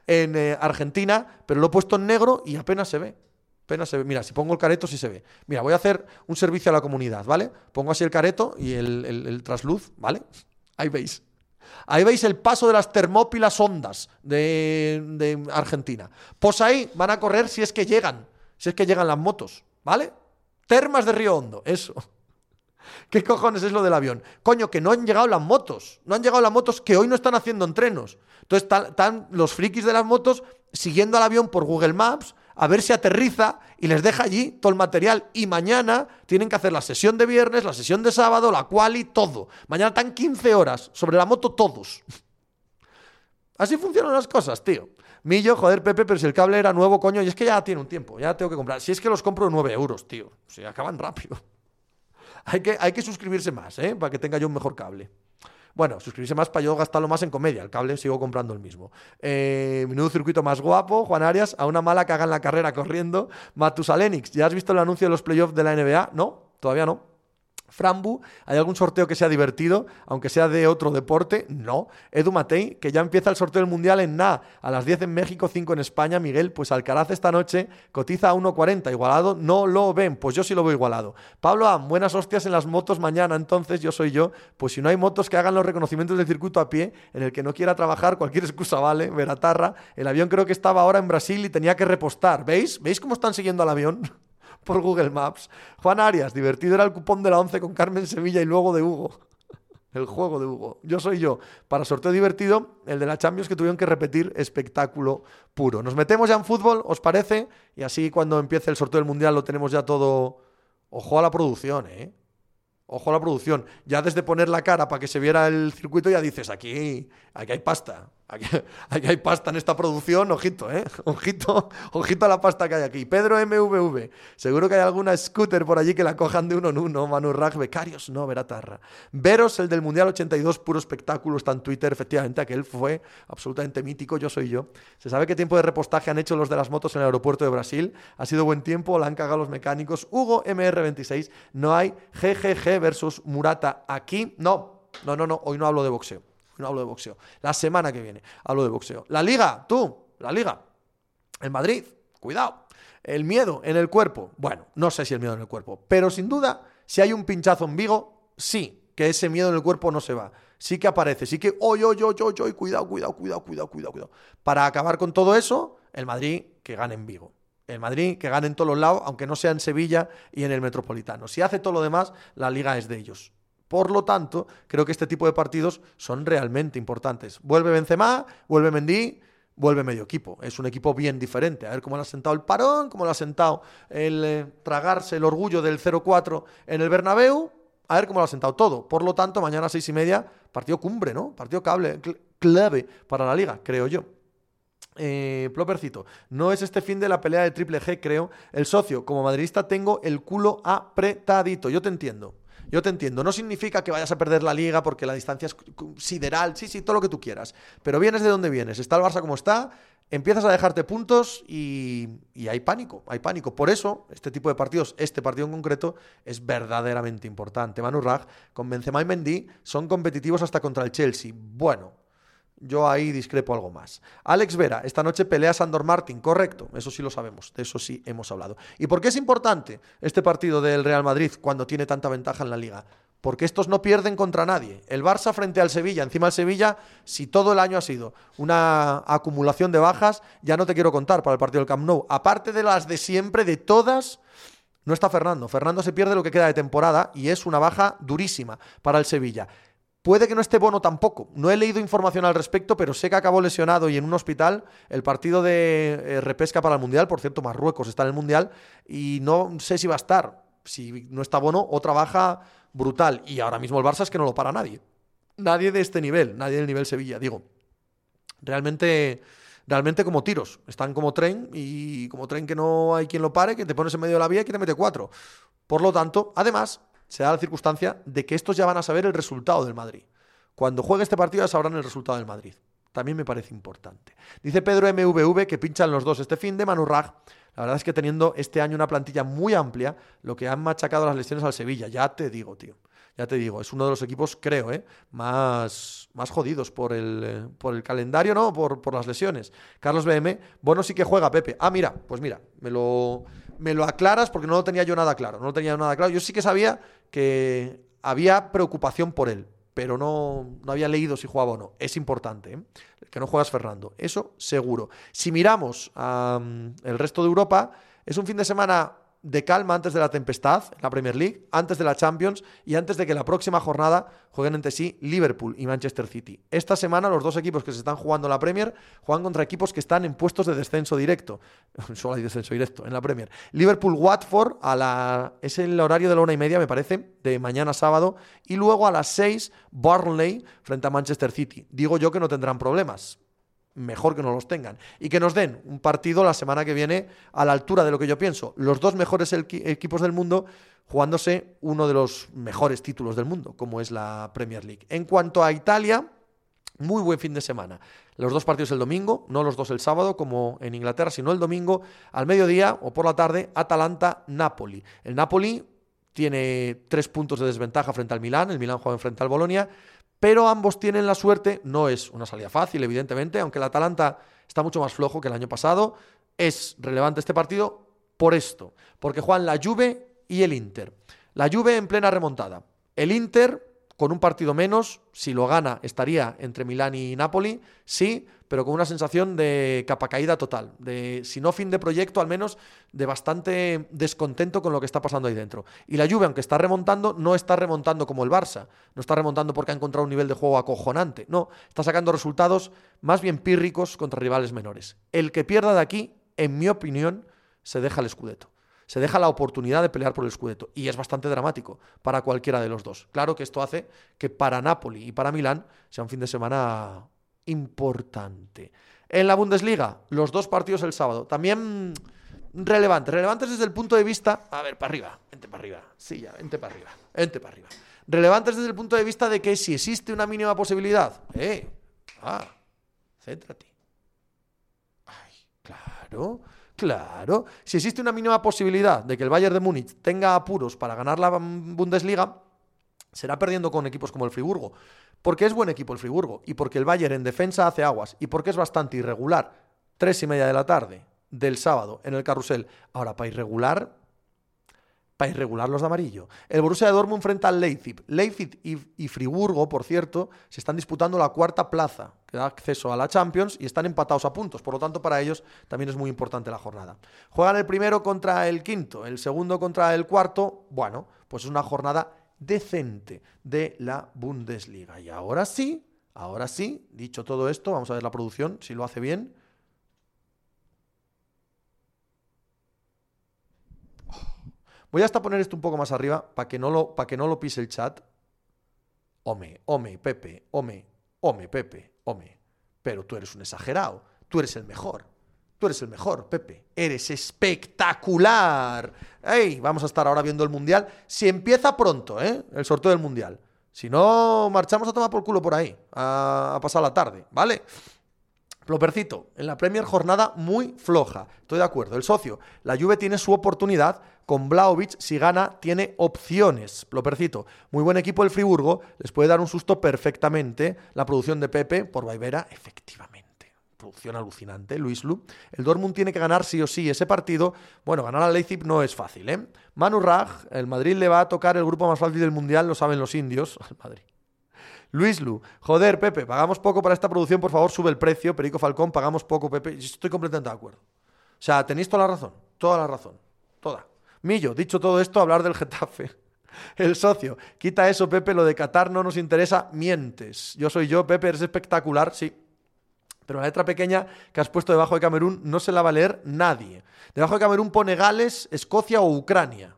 En eh, Argentina, pero lo he puesto en negro y apenas se ve. Apenas se ve. Mira, si pongo el careto, sí se ve. Mira, voy a hacer un servicio a la comunidad, ¿vale? Pongo así el careto y el, trasluz, ¿vale? Ahí veis. Ahí veis el paso de las termópilas ondas de, de, Argentina. Pues ahí van a correr si es que llegan, si es que llegan las motos, ¿vale? Termas de Río Hondo, eso. ¿Qué cojones es lo del avión? Coño, que no han llegado las motos. No han llegado las motos que hoy no están haciendo entrenos. Entonces están los frikis de las motos siguiendo al avión por Google Maps, a ver si aterriza y les deja allí todo el material. Y mañana tienen que hacer la sesión de viernes, la sesión de sábado, la cual y todo. Mañana están 15 horas sobre la moto todos. Así funcionan las cosas, tío. Millo, joder, Pepe, pero si el cable era nuevo, coño, y es que ya tiene un tiempo, ya tengo que comprar. Si es que los compro 9 euros, tío. O sea, acaban rápido. Hay, que, hay que suscribirse más, ¿eh? Para que tenga yo un mejor cable. Bueno, suscribirse más para yo gastarlo más en comedia. El cable sigo comprando el mismo. Eh, menudo circuito más guapo. Juan Arias, a una mala que hagan la carrera corriendo. Matusalenix, ¿ya has visto el anuncio de los playoffs de la NBA? No, todavía no. Frambu, ¿hay algún sorteo que sea divertido, aunque sea de otro deporte? No. Edu Matei, que ya empieza el sorteo del Mundial en nada, a las 10 en México, 5 en España. Miguel, pues Alcaraz esta noche cotiza a 1.40, igualado, no lo ven, pues yo sí lo veo igualado. Pablo Am, buenas hostias en las motos mañana, entonces yo soy yo. Pues si no hay motos que hagan los reconocimientos del circuito a pie, en el que no quiera trabajar, cualquier excusa vale, Veratarra. El avión creo que estaba ahora en Brasil y tenía que repostar. ¿Veis? ¿Veis cómo están siguiendo al avión? Por Google Maps. Juan Arias, divertido era el cupón de la 11 con Carmen Sevilla y luego de Hugo. El juego de Hugo. Yo soy yo. Para sorteo divertido, el de la Champions que tuvieron que repetir espectáculo puro. Nos metemos ya en fútbol, ¿os parece? Y así cuando empiece el sorteo del Mundial lo tenemos ya todo... Ojo a la producción, ¿eh? Ojo a la producción. Ya desde poner la cara para que se viera el circuito ya dices, aquí, aquí hay pasta. Aquí, hay pasta en esta producción, ojito, ¿eh? Ojito, ojito a la pasta que hay aquí. Pedro MVV, seguro que hay alguna scooter por allí que la cojan de uno en uno. Manu Rag, becarios, no, Veratarra. Veros, el del Mundial 82, puro espectáculo, está en Twitter, efectivamente, aquel fue absolutamente mítico, yo soy yo. ¿Se sabe qué tiempo de repostaje han hecho los de las motos en el aeropuerto de Brasil? ¿Ha sido buen tiempo? ¿La han cagado los mecánicos? Hugo MR26, no hay GGG versus Murata aquí. No, no, no, no, hoy no hablo de boxeo no hablo de boxeo. La semana que viene hablo de boxeo. La liga, tú, la liga. El Madrid, cuidado. El miedo en el cuerpo. Bueno, no sé si el miedo en el cuerpo, pero sin duda, si hay un pinchazo en Vigo, sí, que ese miedo en el cuerpo no se va. Sí que aparece, sí que, oye, oye, oye, oye, cuidado, cuidado, cuidado, cuidado, cuidado, cuidado. Para acabar con todo eso, el Madrid que gane en Vigo. El Madrid que gane en todos los lados, aunque no sea en Sevilla y en el Metropolitano. Si hace todo lo demás, la liga es de ellos. Por lo tanto, creo que este tipo de partidos son realmente importantes. Vuelve Benzema, vuelve Mendy, vuelve medio equipo. Es un equipo bien diferente. A ver cómo le ha sentado el parón, cómo le ha sentado el eh, tragarse el orgullo del 0-4 en el Bernabéu. A ver cómo lo ha sentado todo. Por lo tanto, mañana a seis y media, partido cumbre, ¿no? Partido cable, clave para la liga, creo yo. Eh, Plopercito, no es este fin de la pelea de Triple G, creo. El socio, como madridista, tengo el culo apretadito. Yo te entiendo. Yo te entiendo. No significa que vayas a perder la liga porque la distancia es sideral. Sí, sí, todo lo que tú quieras. Pero vienes de donde vienes. Está el Barça como está. Empiezas a dejarte puntos y, hay pánico, hay pánico. Por eso, este tipo de partidos, este partido en concreto, es verdaderamente importante. Manu Rag, con Benzema y Mendy, son competitivos hasta contra el Chelsea. Bueno, yo ahí discrepo algo más. Alex Vera, esta noche pelea Sandor Martin, correcto, eso sí lo sabemos, de eso sí hemos hablado. ¿Y por qué es importante este partido del Real Madrid cuando tiene tanta ventaja en la liga? Porque estos no pierden contra nadie. El Barça frente al Sevilla, encima el Sevilla, si todo el año ha sido una acumulación de bajas, ya no te quiero contar para el partido del Camp Nou. Aparte de las de siempre, de todas, no está Fernando. Fernando se pierde lo que queda de temporada y es una baja durísima para el Sevilla. Puede que no esté Bono tampoco. No he leído información al respecto, pero sé que acabó lesionado y en un hospital el partido de eh, repesca para el Mundial. Por cierto, Marruecos está en el Mundial y no sé si va a estar. Si no está Bono, otra baja brutal. Y ahora mismo el Barça es que no lo para nadie. Nadie de este nivel, nadie del nivel Sevilla, digo. Realmente, realmente como tiros. Están como tren y como tren que no hay quien lo pare, que te pones en medio de la vía y que te mete cuatro. Por lo tanto, además, se da la circunstancia de que estos ya van a saber el resultado del Madrid. Cuando juegue este partido ya sabrán el resultado del Madrid. También me parece importante. Dice Pedro MVV que pinchan los dos este fin de Manurrag. La verdad es que teniendo este año una plantilla muy amplia, lo que han machacado las lesiones al Sevilla, ya te digo, tío. Ya te digo, es uno de los equipos, creo, ¿eh? más, más jodidos por el, eh, por el calendario, ¿no? Por, por las lesiones. Carlos BM, bueno, sí que juega Pepe. Ah, mira, pues mira, me lo, me lo aclaras porque no lo tenía yo nada claro. No lo tenía nada claro. Yo sí que sabía que había preocupación por él, pero no, no había leído si jugaba o no. Es importante, ¿eh? que no juegas Fernando. Eso seguro. Si miramos el resto de Europa, es un fin de semana de calma antes de la tempestad en la Premier League, antes de la Champions y antes de que la próxima jornada jueguen entre sí Liverpool y Manchester City. Esta semana los dos equipos que se están jugando en la Premier juegan contra equipos que están en puestos de descenso directo. Solo hay descenso directo en la Premier. Liverpool-Watford a la... es el horario de la una y media, me parece, de mañana sábado. Y luego a las seis, Burnley frente a Manchester City. Digo yo que no tendrán problemas mejor que no los tengan. Y que nos den un partido la semana que viene a la altura de lo que yo pienso. Los dos mejores equipos del mundo jugándose uno de los mejores títulos del mundo, como es la Premier League. En cuanto a Italia, muy buen fin de semana. Los dos partidos el domingo, no los dos el sábado, como en Inglaterra, sino el domingo al mediodía o por la tarde, Atalanta-Napoli. El Napoli tiene tres puntos de desventaja frente al Milán, el Milán juega frente al Bolonia, pero ambos tienen la suerte, no es una salida fácil, evidentemente, aunque el Atalanta está mucho más flojo que el año pasado, es relevante este partido por esto, porque juegan la Juve y el Inter. La Juve en plena remontada. El Inter con un partido menos, si lo gana estaría entre Milán y Napoli, sí, pero con una sensación de capa caída total, de si no fin de proyecto, al menos de bastante descontento con lo que está pasando ahí dentro. Y la Juve, aunque está remontando, no está remontando como el Barça, no está remontando porque ha encontrado un nivel de juego acojonante, no, está sacando resultados más bien pírricos contra rivales menores. El que pierda de aquí, en mi opinión, se deja el escudeto se deja la oportunidad de pelear por el Scudetto. Y es bastante dramático para cualquiera de los dos. Claro que esto hace que para Napoli y para Milán sea un fin de semana importante. En la Bundesliga, los dos partidos el sábado. También relevantes. Relevantes desde el punto de vista. A ver, para arriba. Vente para arriba. Sí, ya, vente para arriba. Vente para arriba. Relevantes desde el punto de vista de que si existe una mínima posibilidad. ¡Eh! ¡Ah! Céntrate. ¡Ay! Claro. Claro, si existe una mínima posibilidad de que el Bayern de Múnich tenga apuros para ganar la Bundesliga, será perdiendo con equipos como el Friburgo. Porque es buen equipo el Friburgo y porque el Bayern en defensa hace aguas y porque es bastante irregular. Tres y media de la tarde del sábado en el carrusel. Ahora, para irregular, para irregular los de amarillo. El Borussia Dortmund frente al Leipzig. Leipzig y, Friburgo, por cierto, se están disputando la cuarta plaza, que da acceso a la Champions, y están empatados a puntos. Por lo tanto, para ellos también es muy importante la jornada. Juegan el primero contra el quinto, el segundo contra el cuarto. Bueno, pues es una jornada decente de la Bundesliga. Y ahora sí, ahora sí, dicho todo esto, vamos a ver la producción, si lo hace bien. Voy hasta poner esto un poco más arriba para que no lo, que no lo pise el chat. Ome, ome, Pepe, ome, ome, Pepe, ome. Pero tú eres un exagerado. Tú eres el mejor. Tú eres el mejor, Pepe. Eres espectacular. ¡Ey! Vamos a estar ahora viendo el Mundial. Si empieza pronto, ¿eh? El sorteo del Mundial. Si no, marchamos a tomar por culo por ahí. A, a pasar la tarde, ¿vale? Plopercito, en la Premier jornada muy floja. Estoy de acuerdo. El socio, la Juve tiene su oportunidad. Con Blaovic, si gana, tiene opciones. Plopercito, muy buen equipo el Friburgo. Les puede dar un susto perfectamente. La producción de Pepe por Vaivera, efectivamente. Producción alucinante, Luis Lu. El Dortmund tiene que ganar sí o sí ese partido. Bueno, ganar al Leipzig no es fácil, ¿eh? Manu Raj, el Madrid le va a tocar el grupo más fácil del Mundial, lo saben los indios. Al Madrid. Luis Lu, joder, Pepe, pagamos poco para esta producción, por favor, sube el precio. Perico Falcón, pagamos poco, Pepe. Estoy completamente de acuerdo. O sea, tenéis toda la razón, toda la razón, toda. Millo, dicho todo esto, hablar del Getafe. El socio, quita eso, Pepe, lo de Qatar no nos interesa, mientes. Yo soy yo, Pepe, eres espectacular, sí. Pero la letra pequeña que has puesto debajo de Camerún no se la va a leer nadie. Debajo de Camerún pone Gales, Escocia o Ucrania.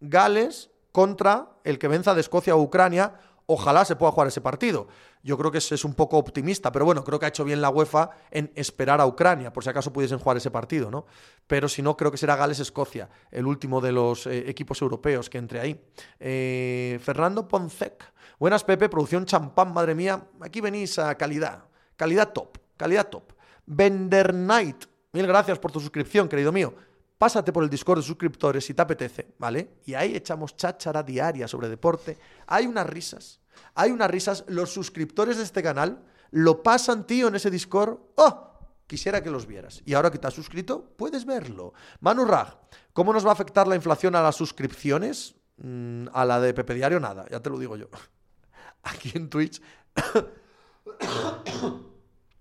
Gales contra el que venza de Escocia o Ucrania Ojalá se pueda jugar ese partido. Yo creo que es, un poco optimista, pero bueno, creo que ha hecho bien la UEFA en esperar a Ucrania, por si acaso pudiesen jugar ese partido, ¿no? Pero si no, creo que será Gales-Escocia, el último de los eh, equipos europeos que entre ahí. Eh, Fernando Poncec. Buenas, Pepe, producción champán, madre mía. Aquí venís a calidad. Calidad top, calidad top. Vender Night. Mil gracias por tu suscripción, querido mío pásate por el Discord de suscriptores si te apetece, ¿vale? Y ahí echamos cháchara diaria sobre deporte. Hay unas risas, hay unas risas. Los suscriptores de este canal lo pasan, tío, en ese Discord. ¡Oh! Quisiera que los vieras. Y ahora que te has suscrito, puedes verlo. Manu Raj, ¿cómo nos va a afectar la inflación a las suscripciones? Mm, a la de Pepe Diario, nada, ya te lo digo yo. Aquí en Twitch.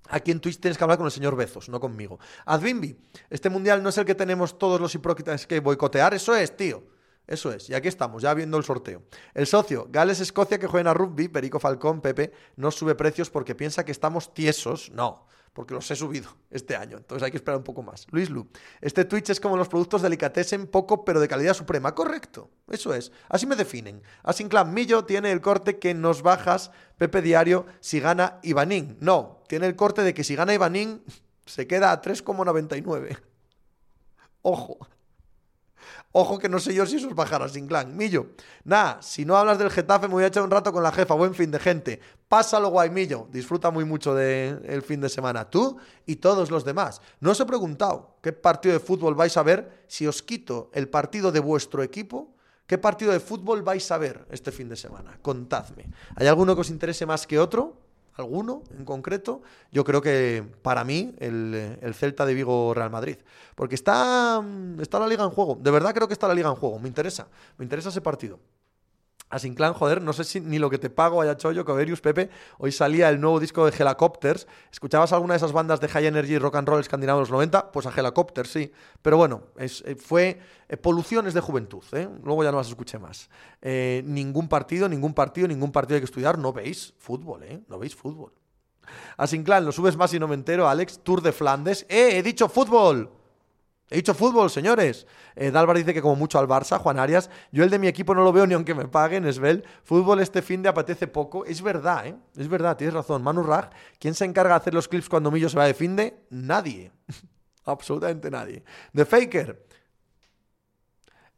Aquí en Twitch tienes que hablar con el señor Bezos, no conmigo. Adbimbi, este mundial no es el que tenemos todos los hipócritas que boicotear, eso es, tío. Eso es, y aquí estamos, ya viendo el sorteo. El socio, Gales-Escocia que juegan a rugby, Perico Falcón, Pepe, no sube precios porque piensa que estamos tiesos. No, porque los he subido este año, entonces hay que esperar un poco más. Luis Lu, este Twitch es como los productos delicatessen, poco pero de calidad suprema. Correcto, eso es, así me definen. Asinclan Millo tiene el corte que nos bajas, Pepe Diario, si gana Ivanín. No, tiene el corte de que si gana Ivanín se queda a 3,99. Ojo. Ojo que no sé yo si eso es bajar sin clan. Millo, nada, si no hablas del Getafe me voy a echar un rato con la jefa. Buen fin de gente. Pásalo guay, Millo. Disfruta muy mucho del fin de semana. Tú y todos los demás. No os he preguntado qué partido de fútbol vais a ver si os quito el partido de vuestro equipo. ¿Qué partido de fútbol vais a ver este fin de semana? Contadme. ¿Hay alguno que os interese más que otro? Alguno en concreto, yo creo que para mí el, Celta de Vigo Real Madrid. Porque está, está la liga en juego. De verdad creo que está la liga en juego. Me interesa. Me interesa ese partido. Asinclan, joder, no sé si ni lo que te pago haya chollo, Coverius, Pepe. Hoy salía el nuevo disco de Helicopters. ¿Escuchabas alguna de esas bandas de high energy rock and roll escandinavos de los 90? Pues a Helicopters, sí. Pero bueno, es, eh, fue poluciones de juventud, ¿eh? Luego ya no las escuché más. Eh, ningún partido, ningún partido, ningún partido hay que estudiar. No veis fútbol, ¿eh? No veis fútbol. Asinclan, lo subes más y no me entero, Alex. Tour de Flandes. ¡Eh! He dicho fútbol. He dicho fútbol, señores. Eh, dice que como mucho al Barça, Juan Arias. Yo el de mi equipo no lo veo ni aunque me paguen, Esbel. Fútbol este fin de apetece poco. Es verdad, ¿eh? Es verdad, tienes razón. Manu Raj, ¿quién se encarga de hacer los clips cuando Millo se va de fin de? Nadie. Absolutamente nadie. The Faker.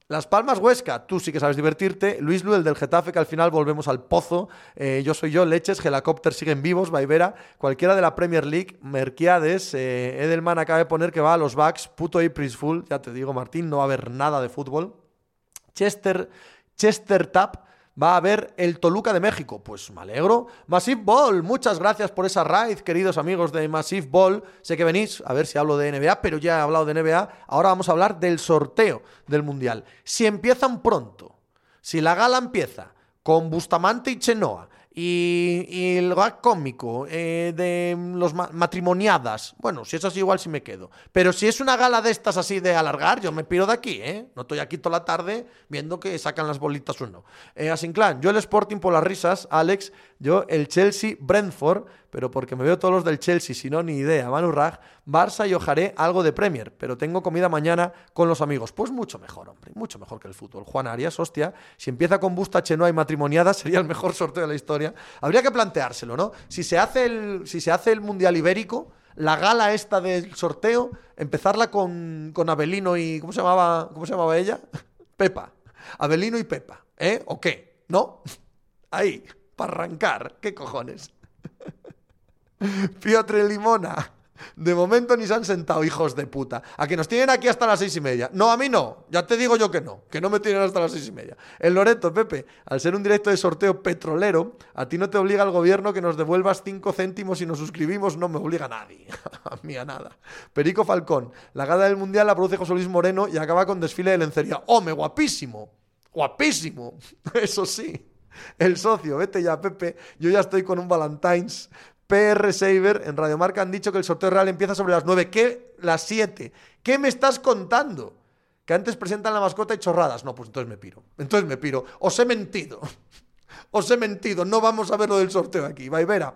Las Palmas Huesca, tú sí que sabes divertirte. Luis Lu, el del Getafe, que al final volvemos al pozo. Eh, yo soy yo, Leches, Helicopter siguen vivos, Vaivera. Cualquiera de la Premier League, Merquiades, eh, Edelman acaba de poner que va a los backs, puto April Full, ya te digo, Martín, no va a haber nada de fútbol. Chester, Chester Tap, va a haber el Toluca de México. Pues me alegro. Massive Ball, muchas gracias por esa raid, queridos amigos de Massive Ball. Sé que venís, a ver si hablo de NBA, pero ya he hablado de NBA. Ahora vamos a hablar del sorteo del Mundial. Si empiezan pronto, si la gala empieza con Bustamante y Chenoa, y, el gag cómico eh, de los matrimoniadas, bueno, si es así igual sí me quedo. Pero si es una gala de estas así de alargar, yo me piro de aquí, ¿eh? No estoy aquí toda la tarde viendo que sacan las bolitas uno. Eh, Asinclan, yo el Sporting por las risas, Alex, yo el Chelsea Brentford, pero porque me veo todos los del Chelsea, si no, ni idea. Manu Raj, Barça y ojaré algo de Premier, pero tengo comida mañana con los amigos. Pues mucho mejor, hombre, mucho mejor que el fútbol. Juan Arias, hostia, si empieza con Busta Chenoa y matrimoniada, sería el mejor sorteo de la historia. Habría que planteárselo, ¿no? Si se hace el, si se hace el Mundial Ibérico, la gala esta del sorteo, empezarla con, con Abelino y. ¿Cómo se llamaba? ¿Cómo se llamaba ella? Pepa. Abelino y Pepa, ¿eh? ¿O qué? ¿No? Ahí, para arrancar. ¿Qué cojones? Piotr Limona. De momento ni se han sentado, hijos de puta. A que nos tienen aquí hasta las seis y media. No, a mí no. Ya te digo yo que no. Que no me tienen hasta las seis y media. El Loreto, Pepe, al ser un directo de sorteo petrolero, a ti no te obliga el gobierno que nos devuelvas cinco céntimos y nos suscribimos. No me obliga a nadie. a a nada. Perico Falcón. La gada del mundial la produce José Luis Moreno y acaba con desfile de lencería. ¡Home, guapísimo! ¡Guapísimo! Eso sí. El socio, vete ya, Pepe. Yo ya estoy con un Valentine's PR Saver en Radiomarca han dicho que el sorteo real empieza sobre las 9. ¿Qué? Las 7. ¿Qué me estás contando? Que antes presentan la mascota y chorradas. No, pues entonces me piro. Entonces me piro. Os he mentido. Os he mentido. No vamos a ver lo del sorteo aquí. Vaivera.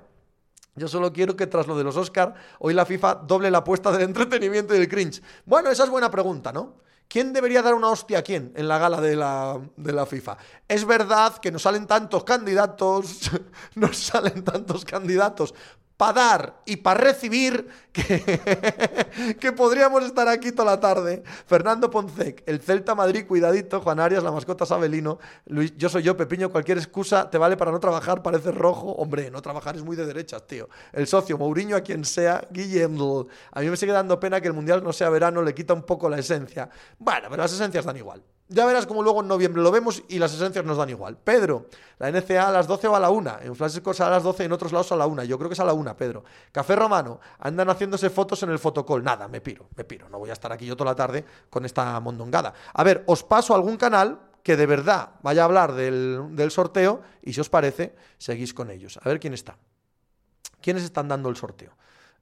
Yo solo quiero que tras lo de los Oscar, hoy la FIFA doble la apuesta del entretenimiento y del cringe. Bueno, esa es buena pregunta, ¿no? ¿Quién debería dar una hostia a quién en la gala de la, de la FIFA? Es verdad que nos salen tantos candidatos, nos salen tantos candidatos para dar y para recibir que, que podríamos estar aquí toda la tarde. Fernando Poncec, el Celta Madrid, cuidadito. Juan Arias, la mascota Sabelino. Luis, yo soy yo, Pepiño. Cualquier excusa te vale para no trabajar, parece rojo. Hombre, no trabajar es muy de derechas, tío. El socio, Mourinho, a quien sea, Guillermo. A mí me sigue dando pena que el mundial no sea verano, le quita un poco la esencia. Bueno, pero las esencias dan igual. Ya verás como luego en noviembre lo vemos y las esencias nos dan igual. Pedro, la NCA a las 12 va a la 1. En Flash a las 12 y en otros lados a la 1. Yo creo que es a la 1, Pedro. Café Romano, andan haciéndose fotos en el fotocall. Nada, me piro, me piro. No voy a estar aquí yo toda la tarde con esta mondongada. A ver, os paso algún canal que de verdad vaya a hablar del, del sorteo y si os parece, seguís con ellos. A ver quién está. ¿Quiénes están dando el sorteo?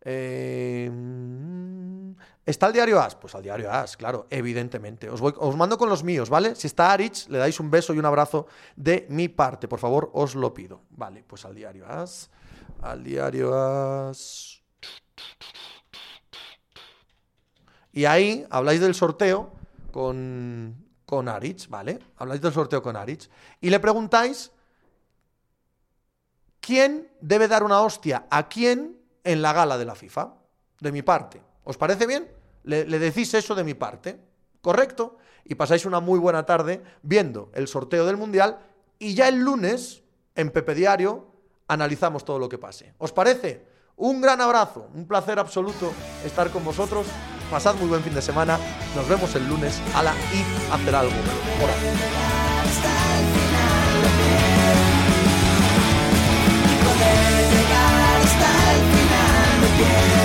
Eh, ¿Está el diario As? Pues al diario As, claro, evidentemente. Os, voy, mando con los míos, ¿vale? Si está Arich, le dais un beso y un abrazo de mi parte, por favor, os lo pido. Vale, pues al diario As. Al diario As. Y ahí habláis del sorteo con, con Arich, ¿vale? Habláis del sorteo con Arich. Y le preguntáis quién debe dar una hostia a quién en la gala de la FIFA. De mi parte. ¿Os parece bien? Le, decís eso de mi parte. ¿Correcto? Y pasáis una muy buena tarde viendo el sorteo del Mundial y ya el lunes, en Pepe Diario, analizamos todo lo que pase. ¿Os parece? Un gran abrazo, un placer absoluto estar con vosotros. Pasad muy buen fin de semana. Nos vemos el lunes a la y hacer algo. Por again